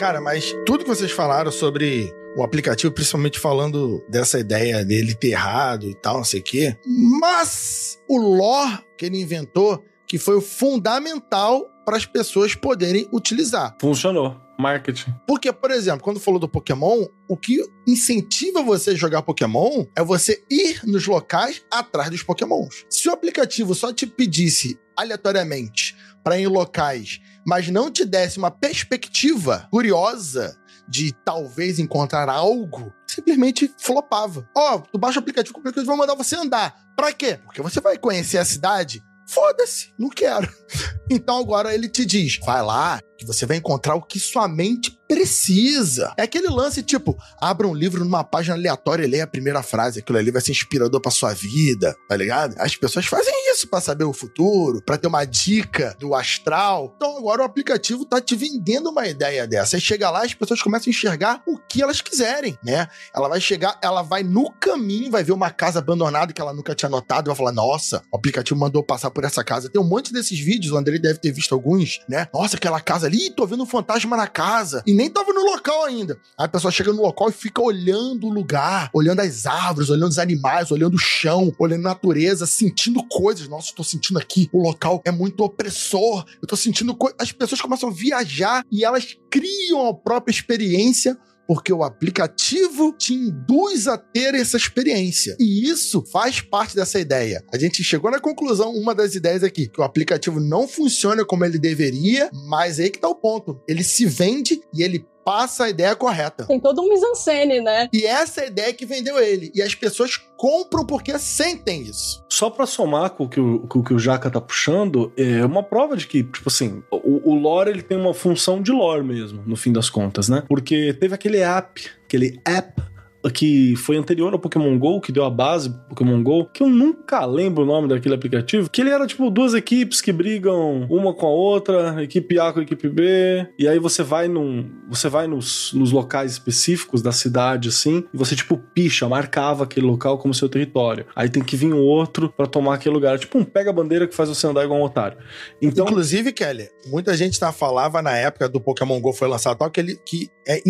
Cara, mas tudo que vocês falaram sobre o aplicativo, principalmente falando dessa ideia dele ter errado e tal, não sei o quê. Mas o lore que ele inventou, que foi o fundamental para as pessoas poderem utilizar. Funcionou. Marketing. Porque, por exemplo, quando falou do Pokémon, o que incentiva você a jogar Pokémon é você ir nos locais atrás dos Pokémons. Se o aplicativo só te pedisse aleatoriamente para ir em locais, mas não te desse uma perspectiva curiosa de talvez encontrar algo, simplesmente flopava. Ó, tu baixa o aplicativo, o aplicativo vai mandar você andar. Pra quê? Porque você vai conhecer a cidade. Foda-se, não quero. Então agora ele te diz: vai lá, que você vai encontrar o que sua mente precisa. É aquele lance tipo, abra um livro numa página aleatória e leia a primeira frase, aquilo ali vai ser inspirador pra sua vida, tá ligado? As pessoas fazem isso para saber o futuro, para ter uma dica do astral. Então agora o aplicativo tá te vendendo uma ideia dessa. Aí chega lá, as pessoas começam a enxergar o que elas quiserem, né? Ela vai chegar, ela vai no caminho, vai ver uma casa abandonada que ela nunca tinha notado e vai falar: "Nossa, o aplicativo mandou passar por essa casa". Tem um monte desses vídeos, o André deve ter visto alguns, né? Nossa, aquela casa ali, tô vendo um fantasma na casa. E nem tava no local ainda. Aí a pessoa chega no local e fica olhando o lugar, olhando as árvores, olhando os animais, olhando o chão, olhando a natureza, sentindo coisas. Nossa, tô sentindo aqui, o local é muito opressor. Eu tô sentindo coisas. As pessoas começam a viajar e elas criam a própria experiência porque o aplicativo te induz a ter essa experiência. E isso faz parte dessa ideia. A gente chegou na conclusão, uma das ideias aqui, que o aplicativo não funciona como ele deveria, mas aí que tá o ponto. Ele se vende e ele passa a ideia correta. Tem todo um mise-en-scène, né? E essa é a ideia que vendeu ele. E as pessoas compram porque sentem isso. Só pra somar com o que o, com o, que o Jaca tá puxando, é uma prova de que, tipo assim, o, o lore ele tem uma função de lore mesmo, no fim das contas, né? Porque teve aquele app, aquele app que foi anterior ao Pokémon GO, que deu a base do Pokémon GO, que eu nunca lembro o nome daquele aplicativo, que ele era tipo duas equipes que brigam uma com a outra, equipe A com a equipe B, e aí você vai num, você vai nos, nos locais específicos da cidade assim, e você tipo picha, marcava aquele local como seu território. Aí tem que vir um outro para tomar aquele lugar, tipo um pega bandeira que faz você andar igual um otário. Então, inclusive, Kelly, muita gente tá falava na época do Pokémon GO foi lançado tal que ele que é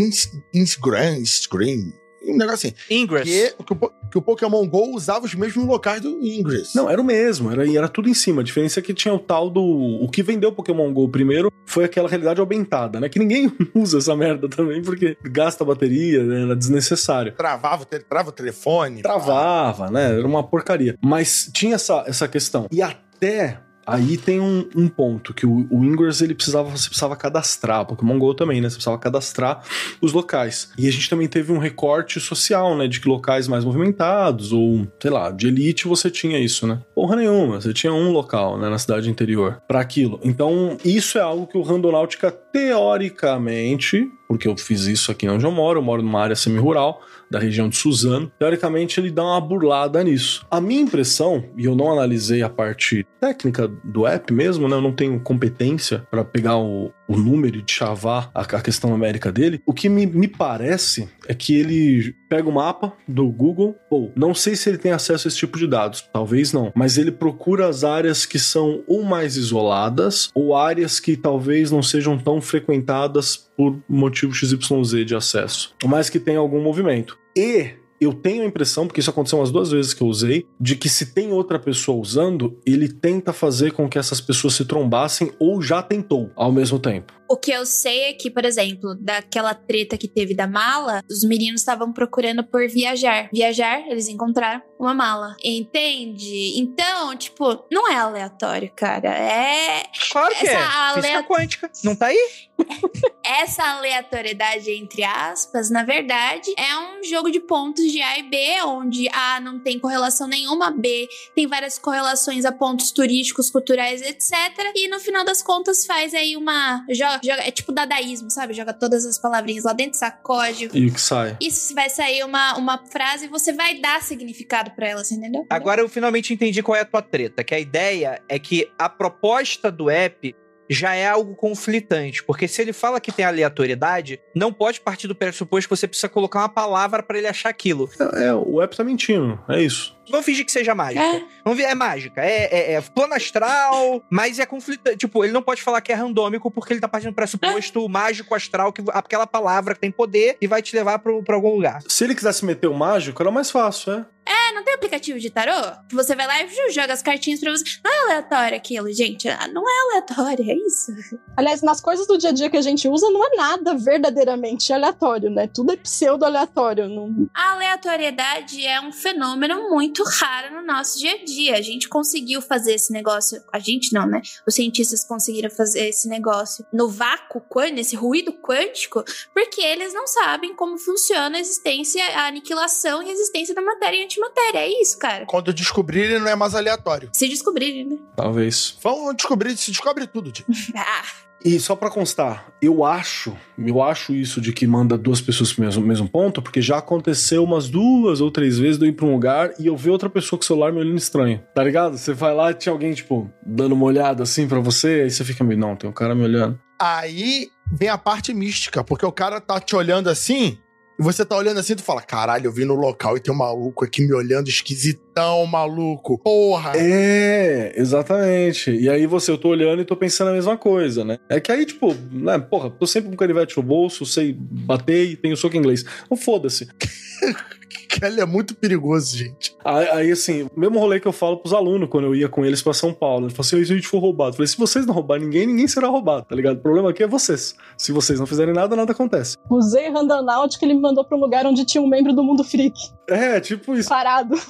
Instagram, Instagram, um negócio assim. Ingress. Que, que, o, que o Pokémon GO usava os mesmos locais do Ingress. Não, era o mesmo, era, era tudo em cima. A diferença é que tinha o tal do. O que vendeu o Pokémon GO primeiro foi aquela realidade aumentada, né? Que ninguém usa essa merda também, porque gasta bateria, né? era desnecessário. Travava, trava o telefone. Travava, né? Era uma porcaria. Mas tinha essa, essa questão. E até Aí tem um, um, ponto que o, o Ingress ele precisava, você precisava cadastrar, Pokémon GO também, né? Você precisava cadastrar os locais. E a gente também teve um recorte social, né? De que locais mais movimentados, ou, sei lá, de elite você tinha isso, né? Porra nenhuma, você tinha um local, né? Na cidade interior para aquilo. Então, isso é algo que o Randonáutica, teoricamente, porque eu fiz isso aqui onde eu moro, eu moro numa área semi-rural, da região de Suzano. Teoricamente, ele dá uma burlada nisso. A minha impressão, e eu não analisei a parte técnica do app mesmo, né? Eu não tenho competência para pegar o, o número e chavar a, a, questão numérica dele. O que me, me parece é que ele pega o mapa do Google, ou não sei se ele tem acesso a esse tipo de dados, talvez não, mas ele procura as áreas que são ou mais isoladas, ou áreas que talvez não sejam tão frequentadas por motivo XYZ de acesso, mas que tem algum movimento. E eu tenho a impressão, porque isso aconteceu umas duas vezes que eu usei, de que se tem outra pessoa usando, ele tenta fazer com que essas pessoas se trombassem ou já tentou ao mesmo tempo. O que eu sei é que, por exemplo, daquela treta que teve da mala, os meninos estavam procurando por viajar. Viajar, eles encontraram uma mala. Entende? Então, tipo, não é aleatório, cara. É. Claro que Essa é. ale- Física quântica. Não tá aí? Essa aleatoriedade, entre aspas, na verdade, é um jogo de pontos de A e B, onde A não tem correlação nenhuma, B tem várias correlações a pontos turísticos, culturais, etc. E no final das contas faz aí uma. Joga, joga- é tipo dadaísmo, sabe? Joga todas as palavrinhas lá dentro, sacode. E o que sai. Isso vai sair uma, uma frase e você vai dar significado pra elas, entendeu? Agora eu finalmente entendi qual é a tua treta, que a ideia é que a proposta do app já é algo conflitante, porque se ele fala que tem aleatoriedade, não pode partir do pressuposto que você precisa colocar uma palavra pra ele achar aquilo. É, é, o app tá mentindo, é isso. Vamos fingir que seja mágica. É. Vamos ver, é mágica. É, é, é plano astral, mas é conflitante. Tipo, ele não pode falar que é randômico porque ele tá partindo do pressuposto mágico astral, que aquela palavra que tem poder e vai te levar pro, pra algum lugar. Se ele quisesse meter o mágico, era mais fácil, é? É, não tem aplicativo de tarô? Você vai lá e joga as cartinhas pra você. Não é aleatório aquilo, gente. Ah, Não é aleatório, é isso. Aliás, nas coisas do dia a dia que a gente usa, não é nada verdadeiramente aleatório, né? Tudo é pseudo-aleatório. Não... A aleatoriedade é um fenômeno muito raro no nosso dia a dia. A gente conseguiu fazer esse negócio. A gente não, né? Os cientistas conseguiram fazer esse negócio no vácuo quântico, esse ruído quântico, porque eles não sabem como funciona a existência, a aniquilação e a existência da matéria e antimatéria. É isso, cara. Quando descobrirem, não é mais aleatório. Se descobrirem, né? Talvez. Vamos descobrir, se descobre tudo, Di. Ah, E só pra constar, eu acho, eu acho isso de que manda duas pessoas pro mesmo, mesmo ponto, porque já aconteceu umas duas ou três vezes de eu ir pra um lugar e eu ver outra pessoa com o celular me olhando estranho. Tá ligado? Você vai lá e tinha alguém, tipo, dando uma olhada assim pra você, aí você fica meio, não, tem um cara me olhando. Aí vem a parte mística, porque o cara tá te olhando assim, e você tá olhando assim, tu fala, caralho, eu vim no local e tem um maluco aqui me olhando esquisitão, maluco. Porra! É, exatamente. E aí você, eu tô olhando e tô pensando a mesma coisa, né? É que aí, tipo, né, porra, tô sempre com canivete no bolso, sei bater e tenho soco em inglês. Não foda-se. Ele é muito perigoso, gente. Aí, aí, assim, o mesmo rolê que eu falo pros alunos quando eu ia com eles pra São Paulo. Ele falou assim: "E se a gente for roubado? Eu falei: se vocês não roubarem ninguém, ninguém será roubado, tá ligado? O problema aqui é vocês. Se vocês não fizerem nada, nada acontece. Usei Randonaut que ele me mandou pra um lugar onde tinha um membro do mundo freak É, tipo isso. parado.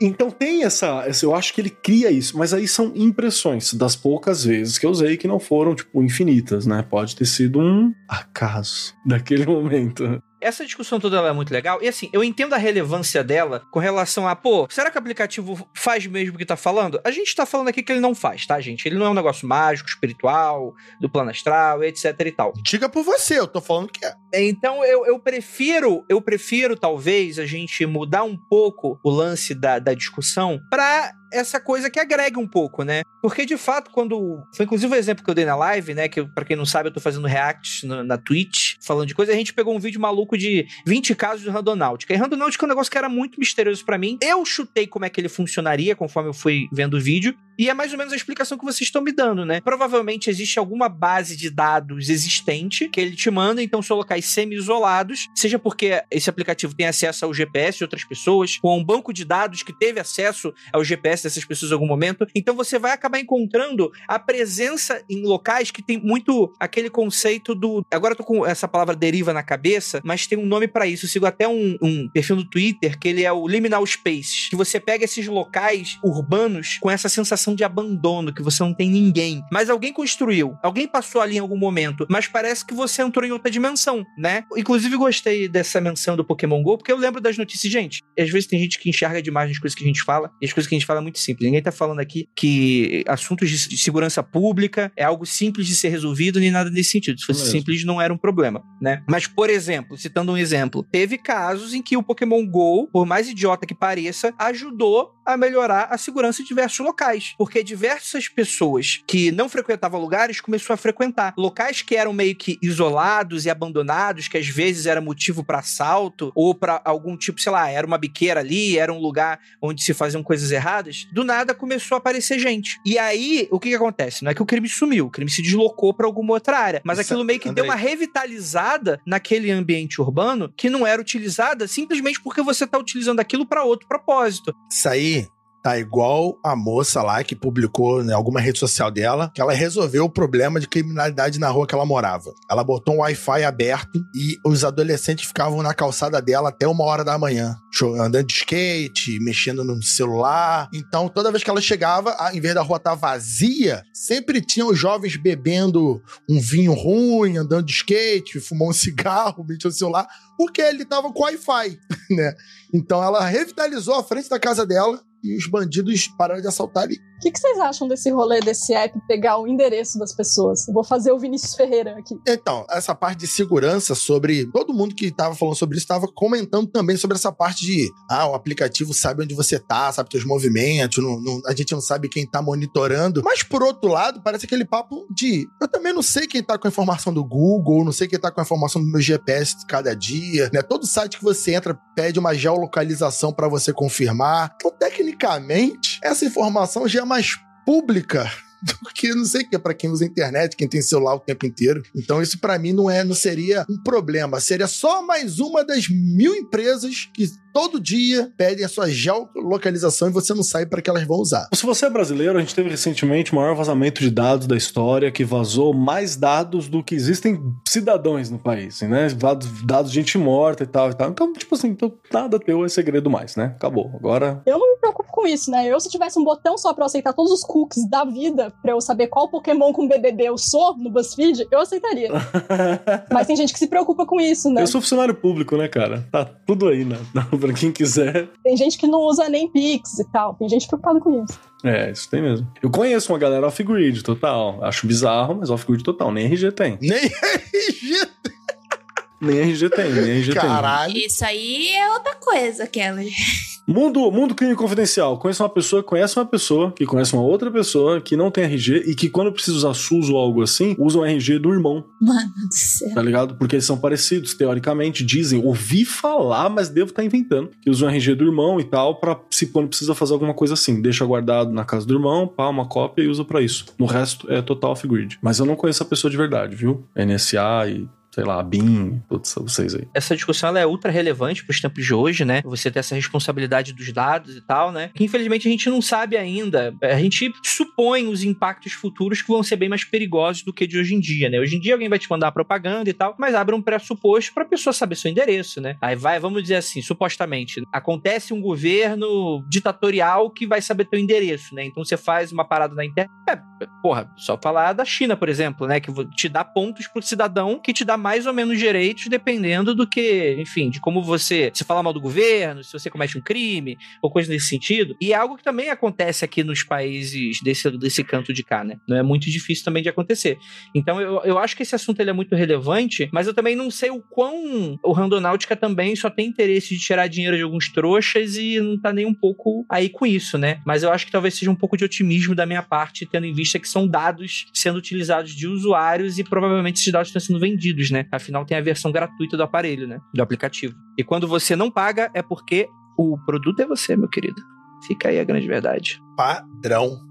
Então tem essa, essa. Eu acho que ele cria isso, mas aí são impressões das poucas vezes que eu usei que não foram, tipo, infinitas, né? Pode ter sido um acaso daquele momento. Essa discussão toda ela é muito legal. E assim, eu entendo a relevância dela com relação a, pô, será que o aplicativo faz mesmo o que tá falando? A gente tá falando aqui que ele não faz, tá, gente? Ele não é um negócio mágico, espiritual, do plano astral, etc e tal. Diga por você, eu tô falando que é. Então eu, eu prefiro, eu prefiro talvez a gente mudar um pouco o lance da, da discussão pra essa coisa que agrega um pouco, né? Porque de fato, quando. Foi inclusive o exemplo que eu dei na live, né? Que pra quem não sabe, eu tô fazendo reacts na, na Twitch, falando de coisa. A gente pegou um vídeo maluco de 20 casos de Randonáutica. E Randonáutica é um negócio que era muito misterioso pra mim. Eu chutei como é que ele funcionaria conforme eu fui vendo o vídeo. E é mais ou menos a explicação que vocês estão me dando, né? Provavelmente existe alguma base de dados existente que ele te manda, então são locais semi-isolados, seja porque esse aplicativo tem acesso ao GPS de outras pessoas, ou a um banco de dados que teve acesso ao GPS dessas pessoas em algum momento. Então você vai acabar encontrando a presença em locais que tem muito aquele conceito do. Agora eu tô com essa palavra deriva na cabeça, mas tem um nome pra isso. Eu sigo até um, um perfil no Twitter que ele é o Liminal Space, que você pega esses locais urbanos com essa sensação de abandono, que você não tem ninguém. Mas alguém construiu, alguém passou ali em algum momento, mas parece que você entrou em outra dimensão, né? Inclusive gostei dessa menção do Pokémon GO, porque eu lembro das notícias, gente, às vezes tem gente que enxerga demais as coisas que a gente fala, e as coisas que a gente fala é muito simples. Ninguém tá falando aqui que assuntos de de segurança pública é algo simples de ser resolvido, nem nada nesse sentido. Se fosse Mesmo. simples, não era um problema, né? Mas, por exemplo, citando um exemplo, teve casos em que o Pokémon GO, por mais idiota que pareça, ajudou a melhorar a segurança de diversos locais, porque diversas pessoas que não frequentavam lugares começou a frequentar locais que eram meio que isolados e abandonados, que às vezes era motivo para assalto ou para algum tipo, sei lá, era uma biqueira ali, era um lugar onde se faziam coisas erradas. Do nada começou a aparecer gente. E aí, o que que acontece? Não é que o crime sumiu, o crime se deslocou para alguma outra área, mas Isso, aquilo meio que Andrei. deu uma revitalizada naquele ambiente urbano que não era utilizada simplesmente porque você tá utilizando aquilo para outro propósito. Isso aí tá igual a moça lá que publicou em alguma rede social dela que ela resolveu o problema de criminalidade na rua que ela morava. Ela botou um Wi-Fi aberto e os adolescentes ficavam na calçada dela até uma hora da manhã, andando de skate, mexendo no celular. Então, toda vez que ela chegava, em vez da rua estar vazia, sempre tinham os jovens bebendo um vinho ruim, andando de skate, fumando um cigarro, mexendo no celular, porque ele tava com Wi-Fi, né? Então ela revitalizou a frente da casa dela e os bandidos pararam de assaltar ali. O que, que vocês acham desse rolê desse app pegar o endereço das pessoas? Eu vou fazer o Vinícius Ferreira aqui. Então, essa parte de segurança sobre. Todo mundo que tava falando sobre isso tava comentando também sobre essa parte de. Ah, o aplicativo sabe onde você tá, sabe teus movimentos, não- não- a gente não sabe quem tá monitorando. Mas por outro lado, parece aquele papo de. Eu também não sei quem tá com a informação do Google, não sei quem tá com a informação do meu GPS de cada dia, né? Todo site que você entra pede uma geolocalização pra você confirmar. Então, tecnicamente, essa informação já é mais pública do que não sei o que pra quem usa internet, quem tem celular o tempo inteiro. Então isso pra mim não é, não seria um problema, seria só mais uma das mil empresas que todo dia pedem a sua geolocalização e você não sabe pra que elas vão usar. Se você é brasileiro, a gente teve recentemente o maior vazamento de dados da história, que vazou mais dados do que existem cidadãos no país, né? Dados, dados de gente morta e tal e tal. Então, tipo assim, então, nada teu é segredo mais, né? Acabou. Agora. Eu não me preocupo com isso, né? Eu, se tivesse um botão só pra eu aceitar todos os cookies da vida, pra eu saber qual Pokémon com BBB eu sou no BuzzFeed, eu aceitaria. Mas tem gente que se preocupa com isso, né? Eu sou funcionário público, né, cara? Tá tudo aí, né? Pra quem quiser. Tem gente que não usa nem Pix e tal. Tem gente preocupada com isso. É, isso tem mesmo. Eu conheço uma galera off-grid total. Acho bizarro, mas off-grid total. Nem RG tem. Nem RG, Nem RG tem, nem RG tem. caralho. Isso aí é outra coisa, Kelly. Mundo, mundo crime confidencial. Conheço uma pessoa, que conhece uma pessoa, que conhece uma outra pessoa que não tem RG e que quando precisa usar SUS ou algo assim, usa o RG do irmão, Mano do céu. tá ligado? Porque eles são parecidos, teoricamente, dizem. Ouvi falar, mas devo estar inventando. Que usam o RG do irmão e tal, pra se quando precisa fazer alguma coisa assim. Deixa guardado na casa do irmão, pá, uma cópia e usa pra isso. No resto é total off-grid. Mas eu não conheço a pessoa de verdade, viu? NSA e, sei lá, BIM, todos vocês aí. Essa discussão é ultra relevante para os tempos de hoje, né? Você ter essa responsabilidade dos dados e tal, né? Que infelizmente a gente não sabe ainda. A gente supõe os impactos futuros que vão ser bem mais perigosos do que de hoje em dia, né? Hoje em dia alguém vai te mandar propaganda e tal, mas abre um pressuposto para a pessoa saber seu endereço, né? Aí vai, vamos dizer assim, supostamente, acontece um governo ditatorial que vai saber teu endereço, né? Então você faz uma parada na internet. É, porra, só falar da China, por exemplo, né? Que te dá pontos pro cidadão que te dá mais ou menos direitos dependendo do que, enfim, de como você se fala mal do governo, se você comete um crime ou coisa nesse sentido. E é algo que também acontece aqui nos países desse, desse canto de cá, né? Não é muito difícil também de acontecer. Então eu, eu acho que esse assunto ele é muito relevante, mas eu também não sei o quão o Randonáutica também só tem interesse de tirar dinheiro de alguns trouxas e não tá nem um pouco aí com isso, né? Mas eu acho que talvez seja um pouco de otimismo da minha parte, tendo em vista que são dados sendo utilizados de usuários e provavelmente esses dados estão sendo vendidos, né? Afinal, tem a versão gratuita do aparelho, né? Do aplicativo. E quando você não paga, é porque o produto é você, meu querido. Fica aí a grande verdade. Padrão.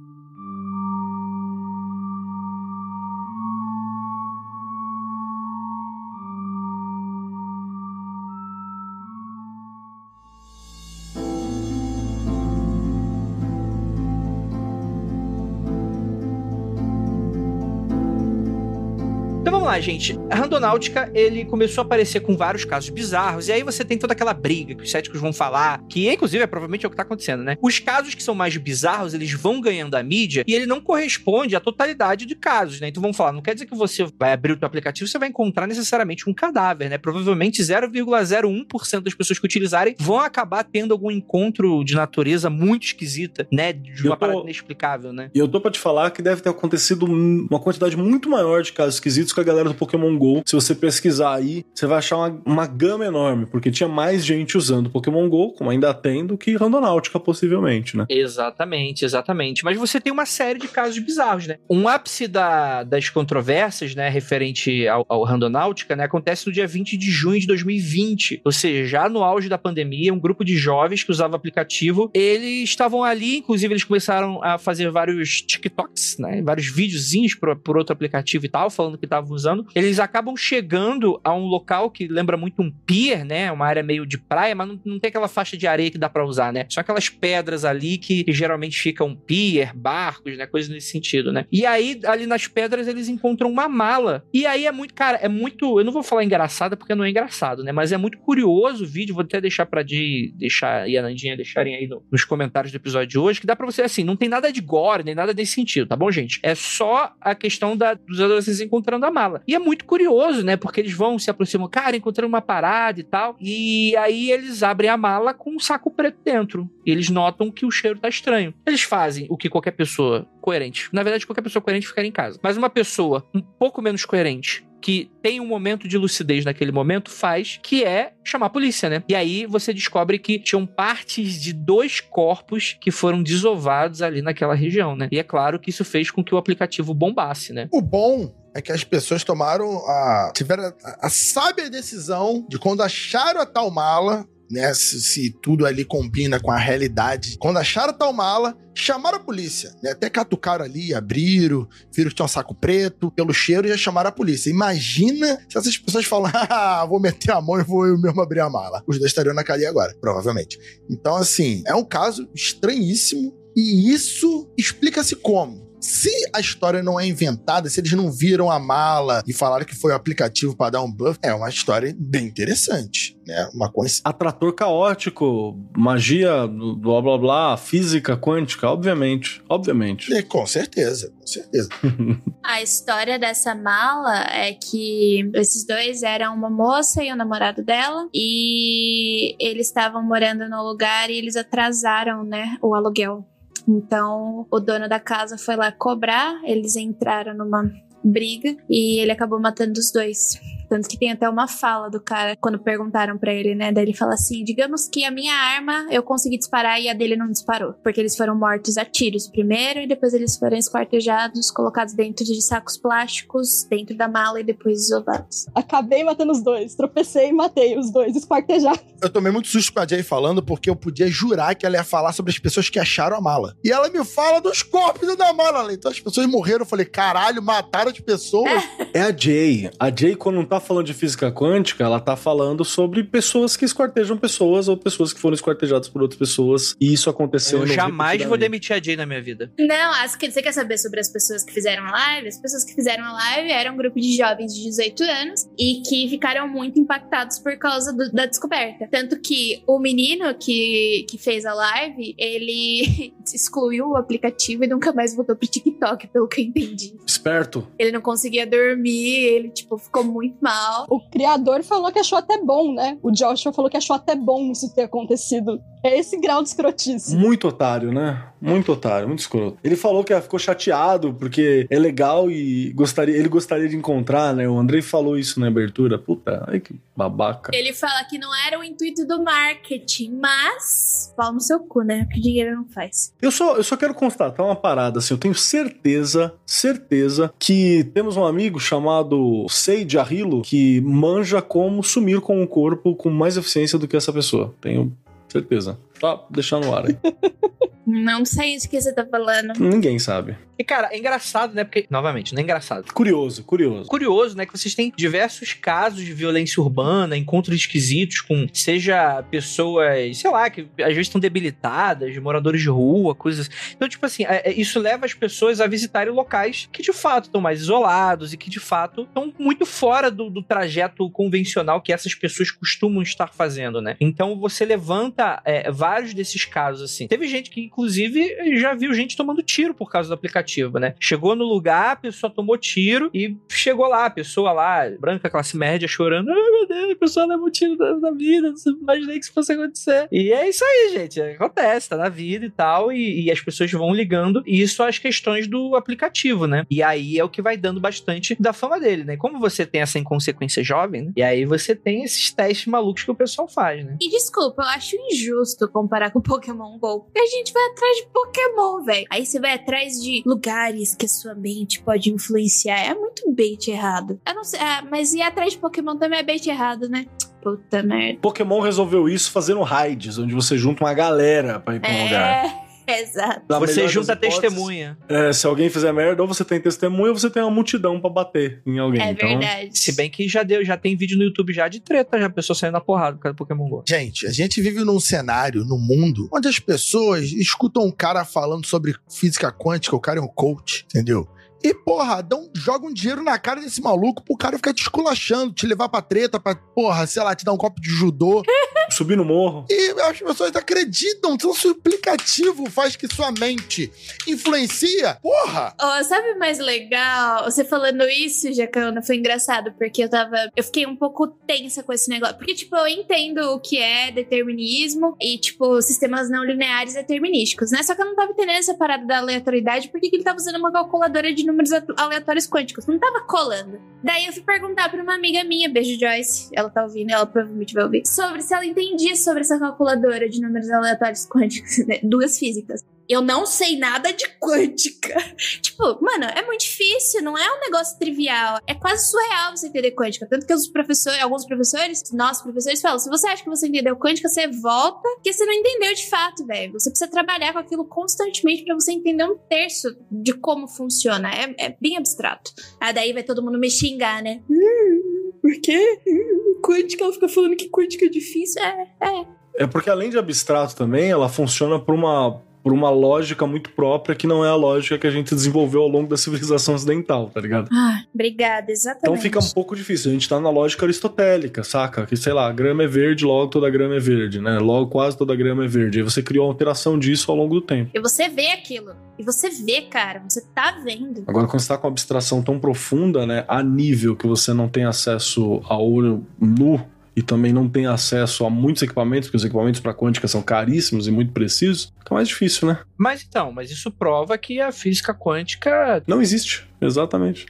Então vamos lá, gente. A Randonáutica, ele começou a aparecer com vários casos bizarros, e aí você tem toda aquela briga que os céticos vão falar, que inclusive é provavelmente é o que tá acontecendo, né? Os casos que são mais bizarros, eles vão ganhando a mídia, e ele não corresponde à totalidade de casos, né? Então vamos falar, não quer dizer que você vai abrir o teu aplicativo e você vai encontrar necessariamente um cadáver, né? Provavelmente 0,01% das pessoas que utilizarem vão acabar tendo algum encontro de natureza muito esquisita, né? De uma tô- parada inexplicável, né? E eu tô pra te falar que deve ter acontecido um- uma quantidade muito maior de casos esquisitos com a galera do Pokémon GO. Se você pesquisar aí, você vai achar uma, uma gama enorme, porque tinha mais gente usando Pokémon GO, como ainda tem, do que Randonáutica, possivelmente, né? Exatamente, exatamente. Mas você tem uma série de casos bizarros, né? Um ápice da, das controvérsias, né, referente ao, ao Randonáutica, né, acontece no dia 20 de junho de 2020. Ou seja, já no auge da pandemia, um grupo de jovens que usava aplicativo, eles estavam ali, inclusive eles começaram a fazer vários TikToks, né, vários videozinhos por, por outro aplicativo e tal, falando que estavam usando. Eles acabam chegando a um local que lembra muito um pier, né, uma área meio de praia, mas não, não tem aquela faixa de areia que dá para usar, né? Só aquelas pedras ali que, que geralmente ficam pier, barcos, né, coisas nesse sentido, né? E aí ali nas pedras eles encontram uma mala. E aí é muito, cara, é muito, eu não vou falar engraçada porque não é engraçado, né? Mas é muito curioso o vídeo, vou até deixar pra Di, deixar e a Nandinha deixarem aí no- nos comentários do episódio de hoje, que dá pra você, assim, não tem nada de gore, nem nada desse sentido, tá bom, gente? É só a questão da, dos adolescentes encontrando a mala. E é muito curioso, né? Porque eles vão, se aproximam, cara, encontrando uma parada e tal, e aí eles abrem a mala com um saco preto dentro. E eles notam que o cheiro tá estranho. Eles fazem o que qualquer pessoa coerente, na verdade, qualquer pessoa coerente ficaria em casa. Mas uma pessoa um pouco menos coerente, que tem um momento de lucidez naquele momento, faz, que é chamar a polícia, né? E aí você descobre que tinham partes de dois corpos que foram desovados ali naquela região, né? E é claro que isso fez com que o aplicativo bombasse, né? O bom é que as pessoas tomaram a. tiveram a, a sábia decisão de quando acharam a tal mala. Né, se, se tudo ali combina com a realidade. Quando acharam a tal mala, chamaram a polícia. Né, até catucaram ali, abriram, viram que tinha um saco preto, pelo cheiro já chamaram a polícia. Imagina se essas pessoas falam: ah, vou meter a mão e vou eu mesmo abrir a mala. Os dois estariam na cadeia agora, provavelmente. Então, assim, é um caso estranhíssimo e isso explica-se como. Se a história não é inventada, se eles não viram a mala e falaram que foi o aplicativo para dar um buff, é uma história bem interessante, né? Uma coisa. Atrator caótico, magia, do blá blá blá, física quântica, obviamente. Obviamente. É, com certeza, com certeza. A história dessa mala é que esses dois eram uma moça e o namorado dela, e eles estavam morando no lugar e eles atrasaram, né, o aluguel. Então, o dono da casa foi lá cobrar, eles entraram numa briga e ele acabou matando os dois. Tanto que tem até uma fala do cara quando perguntaram pra ele, né? Daí ele fala assim: digamos que a minha arma eu consegui disparar e a dele não disparou. Porque eles foram mortos a tiros primeiro e depois eles foram esquartejados, colocados dentro de sacos plásticos, dentro da mala e depois isovados. Acabei matando os dois. Tropecei e matei os dois, esquartejados. Eu tomei muito susto com a Jay falando, porque eu podia jurar que ela ia falar sobre as pessoas que acharam a mala. E ela me fala dos corpos da mala. Então as pessoas morreram. Eu falei, caralho, mataram as pessoas. É a Jay. A Jay, quando não tá falando de física quântica, ela tá falando sobre pessoas que esquartejam pessoas ou pessoas que foram esquartejadas por outras pessoas. E isso aconteceu Eu jamais vou demitir a Jay na minha vida. Não, as que você quer saber sobre as pessoas que fizeram a live? As pessoas que fizeram a live eram um grupo de jovens de 18 anos e que ficaram muito impactados por causa do- da descoberta. Tanto que o menino que, que fez a live, ele excluiu o aplicativo e nunca mais voltou pro TikTok, pelo que eu entendi. Esperto. Ele não conseguia dormir, ele, tipo, ficou muito mal. O criador falou que achou até bom, né? O Joshua falou que achou até bom isso ter acontecido. É esse grau de escrotice. Muito otário, né? Muito otário, muito escroto. Ele falou que ficou chateado porque é legal e gostaria, ele gostaria de encontrar, né? O Andrei falou isso na abertura. Puta, ai que babaca. Ele fala que não era o intuito do marketing, mas. Pau no seu cu, né? Que dinheiro não faz. Eu só, eu só quero constatar uma parada, assim, eu tenho certeza, certeza que temos um amigo chamado Seiji Arilo que manja como sumir com o corpo com mais eficiência do que essa pessoa. Tenho certeza. Só deixar no ar aí. Não sei de que você tá falando. Ninguém sabe. E, cara, é engraçado, né? Porque, novamente, não é engraçado. Curioso, curioso. Curioso, né? Que vocês têm diversos casos de violência urbana, encontros esquisitos com, seja pessoas, sei lá, que às vezes estão debilitadas, moradores de rua, coisas. Então, tipo assim, é- é- isso leva as pessoas a visitarem locais que de fato estão mais isolados e que de fato estão muito fora do, do trajeto convencional que essas pessoas costumam estar fazendo, né? Então, você levanta é, vários desses casos, assim. Teve gente que, inclusive, já viu gente tomando tiro por causa do aplicativo, né? Chegou no lugar, a pessoa tomou tiro e chegou lá, a pessoa lá, branca, classe média, chorando. Ai, meu Deus, a pessoa levou tiro da, da vida, não imaginei que isso fosse acontecer. E é isso aí, gente. Acontece, tá na vida e tal, e, e as pessoas vão ligando isso às questões do aplicativo, né? E aí é o que vai dando bastante da fama dele, né? Como você tem essa inconsequência jovem, né? E aí você tem esses testes malucos que o pessoal faz, né? E desculpa, eu acho injusto comparar com Pokémon GO. Porque a gente vai atrás de Pokémon, velho. Aí você vai atrás de lugares que a sua mente pode influenciar. É muito bait errado. Eu não sei, ah, mas ir atrás de Pokémon também é bait errado, né? Puta merda. Pokémon resolveu isso fazendo raids, onde você junta uma galera pra ir pra um lugar. Exato. Na você junta testemunha. É, se alguém fizer merda, ou você tem testemunha, ou você tem uma multidão pra bater em alguém. É então, verdade. Se bem que já deu, já tem vídeo no YouTube já de treta, já a pessoa saindo na porrada por causa do Pokémon GO. Gente, a gente vive num cenário, num mundo, onde as pessoas escutam um cara falando sobre física quântica, o cara é um coach, entendeu? E, porra, dão, jogam dinheiro na cara desse maluco pro cara ficar te esculachando, te levar pra treta, pra, porra, sei lá, te dar um copo de judô. subir no morro. E as pessoas acreditam, seu suplicativo faz que sua mente influencia. Porra! Ó, sabe o mais legal? Você falando isso, Jacana, foi engraçado, porque eu tava. Eu fiquei um pouco tensa com esse negócio. Porque, tipo, eu entendo o que é determinismo e, tipo, sistemas não lineares determinísticos, né? Só que eu não tava entendendo essa parada da aleatoriedade, porque que ele tava usando uma calculadora de números aleatórios quânticos. Não tava colando. Daí eu fui perguntar pra uma amiga minha, beijo Joyce, ela tá ouvindo, ela provavelmente vai ouvir, sobre se ela entendia sobre essa calculadora de números aleatórios quânticos, né? duas físicas. Eu não sei nada de quântica. tipo, mano, é muito difícil, não é um negócio trivial. É quase surreal você entender quântica. Tanto que os professores, alguns professores, nossos professores falam: se você acha que você entendeu quântica, você volta, porque você não entendeu de fato, velho. Você precisa trabalhar com aquilo constantemente pra você entender um terço de como funciona. É, é bem abstrato. Ah, daí vai todo mundo me xingar, né? Hum, por quê? Hum, Quântica, ela fica falando que quântica é difícil. É, é. É porque além de abstrato também, ela funciona por uma, por uma lógica muito própria que não é a lógica que a gente desenvolveu ao longo da civilização ocidental, tá ligado? Ah, obrigada, exatamente. Então fica um pouco difícil. A gente tá na lógica aristotélica, saca? Que, sei lá, grama é verde, logo toda grama é verde, né? Logo quase toda grama é verde. Aí você criou uma alteração disso ao longo do tempo. E você vê aquilo. E você vê, cara. Você tá vendo. Agora, quando você tá com uma abstração tão profunda, né? A nível que você não tem acesso a ouro nu e também não tem acesso a muitos equipamentos, porque os equipamentos para quântica são caríssimos e muito precisos, fica mais difícil, né? Mas então, mas isso prova que a física quântica. Não existe. Exatamente.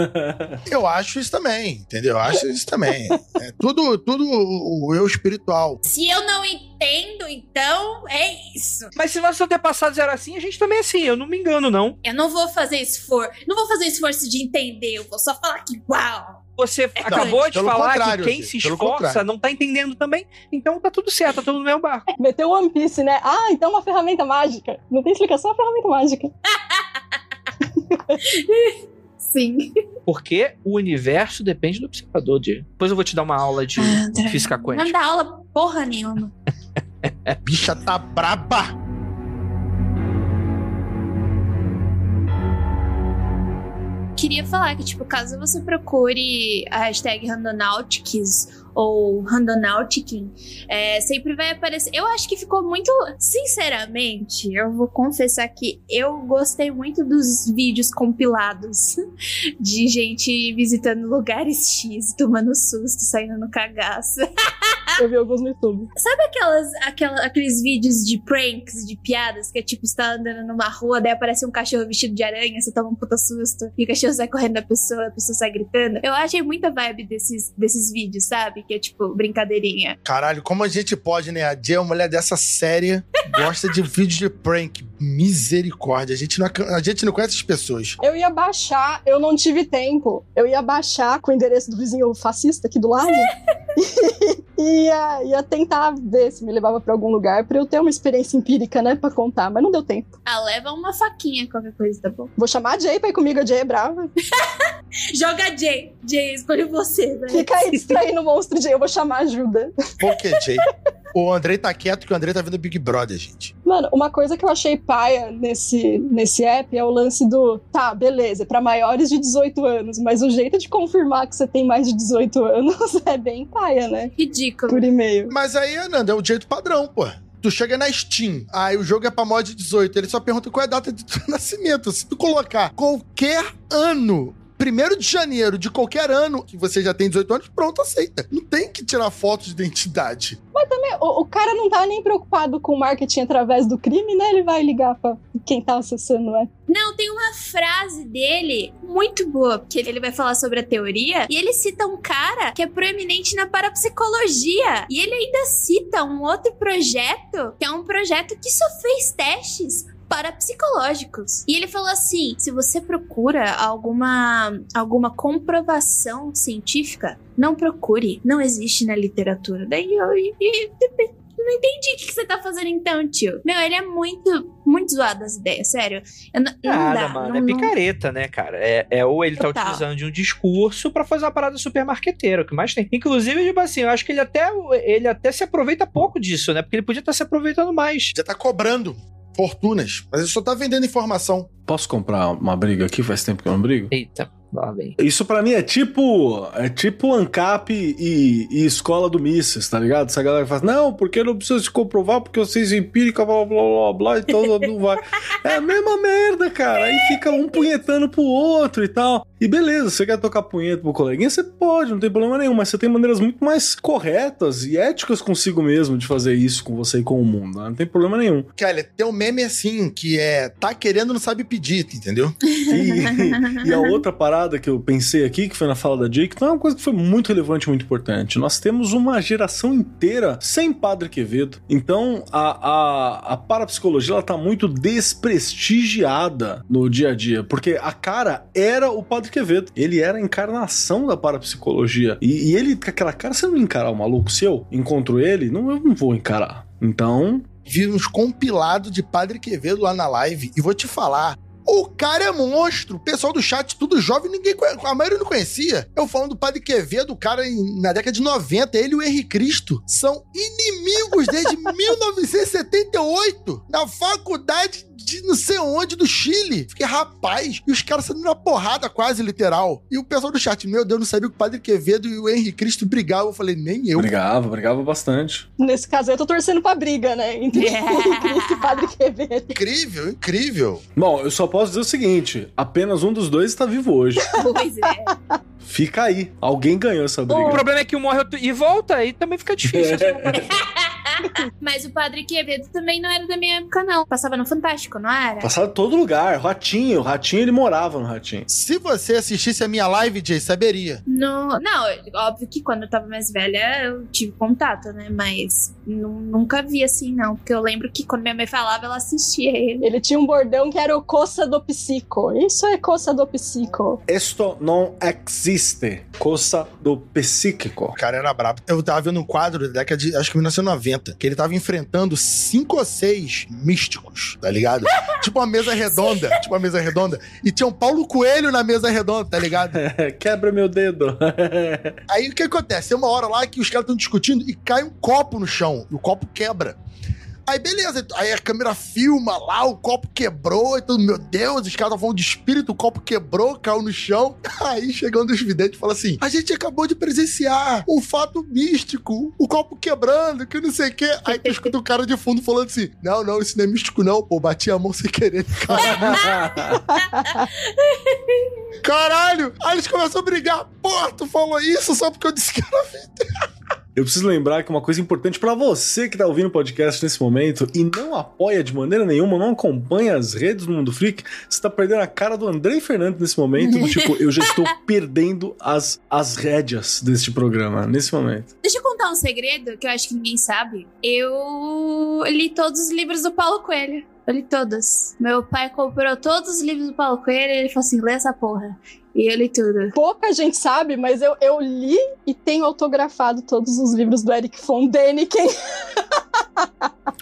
Eu acho isso também, entendeu? Eu acho isso também. É tudo, tudo o o eu espiritual. Se eu não entendo, então é isso. Mas se nossos antepassados eram assim, a gente também é assim. Eu não me engano, não. Eu não vou fazer esforço. Não vou fazer esforço de entender. Eu vou só falar que, uau. Você acabou de pelo falar que quem se esforça não tá entendendo também. Então tá tudo certo, tá tudo no mesmo barco. Meteu One Piece, né? Ah, então uma ferramenta mágica. Não tem explicação, é uma ferramenta mágica. Sim. Porque o universo depende do observador, de. Depois eu vou te dar uma aula de Ah, física Não quântica. dá aula porra nenhuma. Bicha tá braba. Queria falar que, tipo, caso você procure a hashtag Randonautics ou Randonauticing, é, sempre vai aparecer. Eu acho que ficou muito. Sinceramente, eu vou confessar que eu gostei muito dos vídeos compilados de gente visitando lugares X, tomando susto, saindo no cagaço. Eu vi alguns no YouTube. Sabe aquelas, aquela, aqueles vídeos de pranks, de piadas, que é tipo, você tá andando numa rua, daí aparece um cachorro vestido de aranha, você toma um puta susto, e o cachorro sai correndo da pessoa, a pessoa sai gritando. Eu achei muita vibe desses, desses vídeos, sabe? Que é tipo, brincadeirinha. Caralho, como a gente pode, né? A Jay é uma mulher dessa séria, gosta de vídeo de prank. Misericórdia. A gente, não, a gente não conhece as pessoas. Eu ia baixar, eu não tive tempo. Eu ia baixar com o endereço do vizinho fascista aqui do lado. e ia, ia tentar ver se me levava pra algum lugar pra eu ter uma experiência empírica, né, pra contar, mas não deu tempo. Ah, leva uma faquinha, qualquer coisa, tá bom? Vou chamar a Jay pra ir comigo, a Jay é brava. Joga Jay. Jay, escolhe você, velho. Fica aí distraindo o monstro Jay, eu vou chamar ajuda. Por que, Jay? o Andrei tá quieto que o Andrei tá vendo Big Brother, gente. Mano, uma coisa que eu achei paia nesse, nesse app é o lance do, tá, beleza, é pra maiores de 18 anos, mas o jeito de confirmar que você tem mais de 18 anos é bem paia, né? Ridículo. Por e-mail. Mas aí, Ananda, é o jeito padrão, pô. Tu chega na Steam, aí o jogo é pra mod 18, ele só pergunta qual é a data de teu nascimento. Se tu colocar qualquer ano primeiro de janeiro de qualquer ano que você já tem 18 anos, pronto, aceita. Não tem que tirar foto de identidade. Mas também, o, o cara não tá nem preocupado com marketing através do crime, né? Ele vai ligar pra quem tá acessando, né? Não, tem uma frase dele muito boa, porque ele vai falar sobre a teoria e ele cita um cara que é proeminente na parapsicologia. E ele ainda cita um outro projeto, que é um projeto que só fez testes parapsicológicos. E ele falou assim: se você procura alguma, alguma comprovação científica, não procure. Não existe na literatura. Daí eu. não entendi o que, você tá fazendo então, tio. Meu, ele é muito, muito zoado as ideias, sério. Eu não, não Nada, dá, mano. não- é não- picareta, né, cara? É, é ou ele tá Total. utilizando de um discurso pra fazer uma parada super marqueteira, o que mais tem. Inclusive, tipo assim, eu acho que ele até, ele até se aproveita pouco disso, né? Porque ele podia estar se aproveitando mais. Já tá cobrando fortunas, mas ele só tá vendendo informação. Posso comprar uma briga aqui? Faz tempo que eu não brigo. Eita, lá vem. Isso pra mim é tipo. É tipo ANCAP e, e escola do Mises, tá ligado? Essa galera fala, não, porque não precisa se comprovar, porque eu sei empírica, blá blá blá blá, então não vai. É a mesma merda, cara. Aí fica um punhetando pro outro e tal. E beleza, você quer tocar punheta pro coleguinha, você pode, não tem problema nenhum, mas você tem maneiras muito mais corretas e éticas consigo mesmo de fazer isso com você e com o mundo, né? Não tem problema nenhum. Kelly, tem um meme assim, que é tá querendo, não sabe pedir, entendeu? E, e a outra parada que eu pensei aqui, que foi na fala da Jake, então é uma coisa que foi muito relevante, muito importante. Nós temos uma geração inteira sem Padre Quevedo. Então a, a, a parapsicologia ela tá muito desprestigiada no dia a dia, porque a cara era o Padre Quevedo. Ele era a encarnação da parapsicologia. E, e ele, com aquela cara, você não encarar o maluco? Se eu encontro ele, não, eu não vou encarar. Então, Vi uns compilados de Padre Quevedo lá na live e vou te falar. O cara é monstro. O pessoal do chat, tudo jovem, ninguém a maioria não conhecia. Eu falando do Padre Quevedo, o cara na década de 90, ele e o Henrique Cristo são inimigos desde 1978 na faculdade de não sei onde do Chile. Fiquei, rapaz, e os caras saindo na porrada quase literal. E o pessoal do chat, meu Deus, não sabia que o Padre Quevedo e o Henrique Cristo brigavam. Eu falei, nem eu. brigava, brigava bastante. Nesse caso, eu tô torcendo pra briga, né? Entre Cristo e Padre Quevedo. Incrível, incrível. Bom, eu só posso dizer o seguinte: apenas um dos dois está vivo hoje. Pois é. Fica aí. Alguém ganhou essa O briga. problema é que um morre e volta, aí também fica difícil. Mas o Padre Quevedo também não era da minha época, não. Passava no Fantástico, não era? Passava em todo lugar. Ratinho. Ratinho, ele morava no Ratinho. Se você assistisse a minha live, Jay, saberia. No... Não, óbvio que quando eu tava mais velha eu tive contato, né? Mas nu- nunca vi assim, não. Porque eu lembro que quando minha mãe falava, ela assistia ele. Ele tinha um bordão que era o coça do psico. Isso é coça do psico. Esto não existe. Coisa do psíquico. O cara era brabo. Eu tava vendo um quadro da década de, acho que 1990, que ele tava enfrentando cinco ou seis místicos, tá ligado? tipo uma mesa redonda, tipo uma mesa redonda. E tinha um Paulo Coelho na mesa redonda, tá ligado? Quebra meu dedo. Aí o que acontece? Tem uma hora lá que os caras estão discutindo e cai um copo no chão. E o copo quebra. Aí beleza, aí a câmera filma lá, o copo quebrou e tudo, meu Deus, os caras falando de espírito, o copo quebrou, caiu no chão. Aí chegando os videntes fala assim: a gente acabou de presenciar um fato místico, o copo quebrando, que não sei o quê. Aí tu escuta o cara de fundo falando assim: não, não, isso não é místico, não, pô, bati a mão sem querer. Caralho. Aí eles começam a brigar. Pô, tu falou isso só porque eu disse que era Eu preciso lembrar que uma coisa importante pra você que tá ouvindo o podcast nesse momento e não apoia de maneira nenhuma, não acompanha as redes do Mundo Freak, você tá perdendo a cara do Andrei Fernandes nesse momento. do tipo, eu já estou perdendo as, as rédeas deste programa nesse momento. Deixa eu contar um segredo que eu acho que ninguém sabe. Eu li todos os livros do Paulo Coelho. Eu li todos. Meu pai comprou todos os livros do Paulo Coelho e ele falou assim: lê essa porra. E eu li tudo. Pouca gente sabe, mas eu, eu li e tenho autografado todos os livros do Eric von Däniken.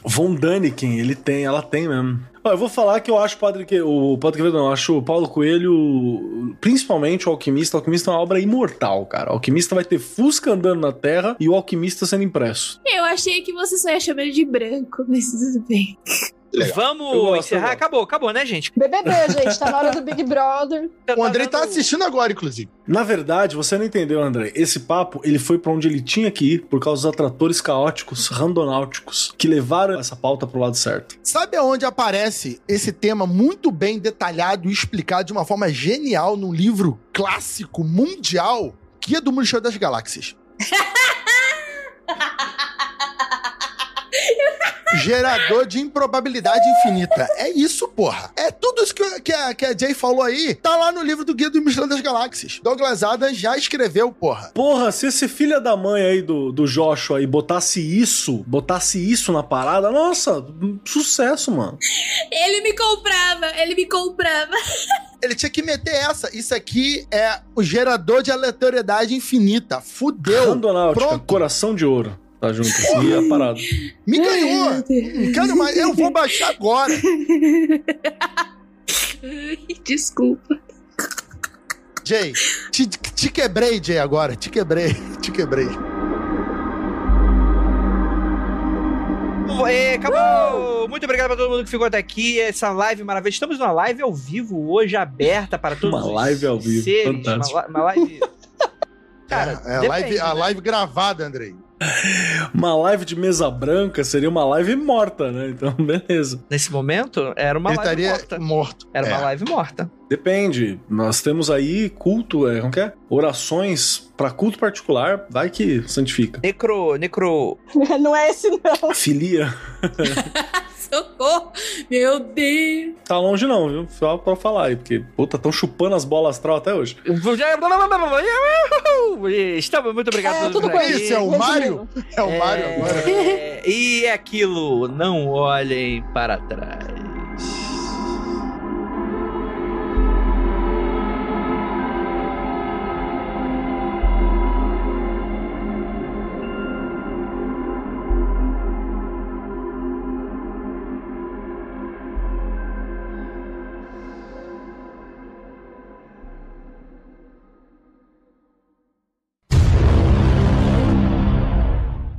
Von Daniken, ele tem, ela tem mesmo. Ó, eu vou falar que eu acho o Padre que o Padre Quevedo não, eu acho o Paulo Coelho, principalmente o Alquimista, o Alquimista é uma obra imortal, cara. O Alquimista vai ter Fusca andando na Terra e o Alquimista sendo impresso. Eu achei que você só ia chamar ele de branco, mas tudo bem. Legal. Vamos gosto, encerrar? Acabou, acabou, né, gente? BBB, gente, tá na hora do Big Brother. O Andrei tá dando- assistindo agora, inclusive. Na verdade, você não entendeu, André. Esse papo, ele foi pra onde ele tinha que ir por causa dos atratores caóticos, randonáuticos, que levaram essa pauta pro lado certo. Sabe aonde aparece esse tema muito bem detalhado e explicado de uma forma genial num livro clássico mundial? Guia do Mochilão das Galáxias. Gerador de improbabilidade infinita. É isso, porra. É tudo isso que, que, a, que a Jay falou aí. Tá lá no livro do Guia do Mochilão das Galáxias. Douglas Adams já escreveu, porra. Porra, se esse filho da mãe aí do, do Joshua aí botasse isso, botasse isso na parada, nossa, sucesso, mano. Ele me comprava, ele me comprava. Ele tinha que meter essa. Isso aqui é o gerador de aleatoriedade infinita. Fudeu. Randonáutica, Pronto. coração de ouro. Tá junto assim, e a parada. Me ganhou. Não quero mais. Eu vou baixar agora. Desculpa. Jay, te, te quebrei, Jay, agora. Te quebrei. Te quebrei. É, acabou! Muito obrigado pra todo mundo que ficou até aqui. Essa live maravilhosa. Estamos numa live ao vivo hoje, aberta para todos Uma live ao vivo, seres. fantástico. Uma, uma live. Cara, é, é a, depende, live, a né? live gravada, Andrei. Uma live de mesa branca seria uma live morta, né? Então, beleza. Nesse momento, era uma Ele live estaria morta. morto. Era uma É. live morta. Depende. Nós temos aí culto, é, como que é? Orações pra culto particular, vai que santifica. Necro. Necro. Não é esse, não. Filia. Socorro. Meu Deus. Tá longe não, viu? Só pra falar aí, porque, puta, tão chupando as bolas astral até hoje. Estamos muito obrigado É, tudo aqui. Esse é o. Mário? É o Mário agora. É, E é aquilo, não olhem para trás.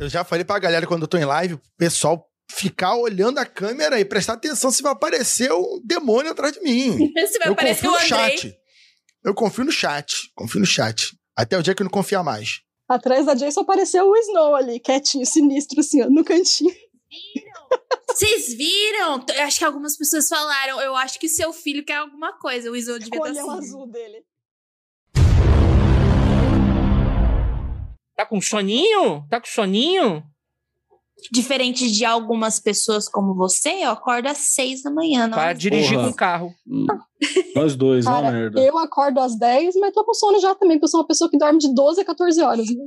Eu já falei pra galera quando eu tô em live, o pessoal ficar olhando a câmera e prestar atenção se vai aparecer um demônio atrás de mim. Você vai eu aparecer confio o no Andrei. chat. Eu confio no chat. Confio no chat. Até o dia que eu não confiar mais. Atrás da Jason apareceu o Snow ali, quietinho, sinistro, assim, ó, no cantinho. Vocês viram? Eu acho que algumas pessoas falaram. Eu acho que seu filho quer alguma coisa. O Iso devia estar olhão assim. azul dele. Tá com soninho? Tá com soninho? Diferente de algumas pessoas como você, eu acordo às seis da manhã. Não Pra às dirigir Porra. com o carro. Hum. Nós dois, é Cara, merda. eu acordo às 10, mas tô com sono já também, porque eu sou uma pessoa que dorme de 12 a 14 horas né,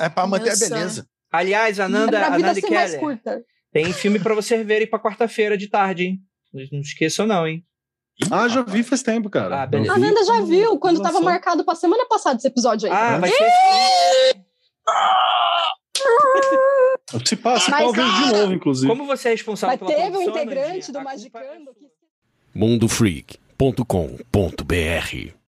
é pra manter a Meu beleza. Aliás, Ananda, é Ananda e Keller, curta. tem filme pra você ver aí pra quarta-feira de tarde, hein? Não esqueçam não, hein? Ah, já vi faz tempo, cara. Ah, beleza. A Nanda já viu, quando tava lançou. marcado pra semana passada esse episódio aí. Ah, vai ser... Se passa, Mas, talvez de cara, novo, inclusive. Como você é responsável Mas pela teve um integrante Nandinha? do Magicando que mundofreak.com.br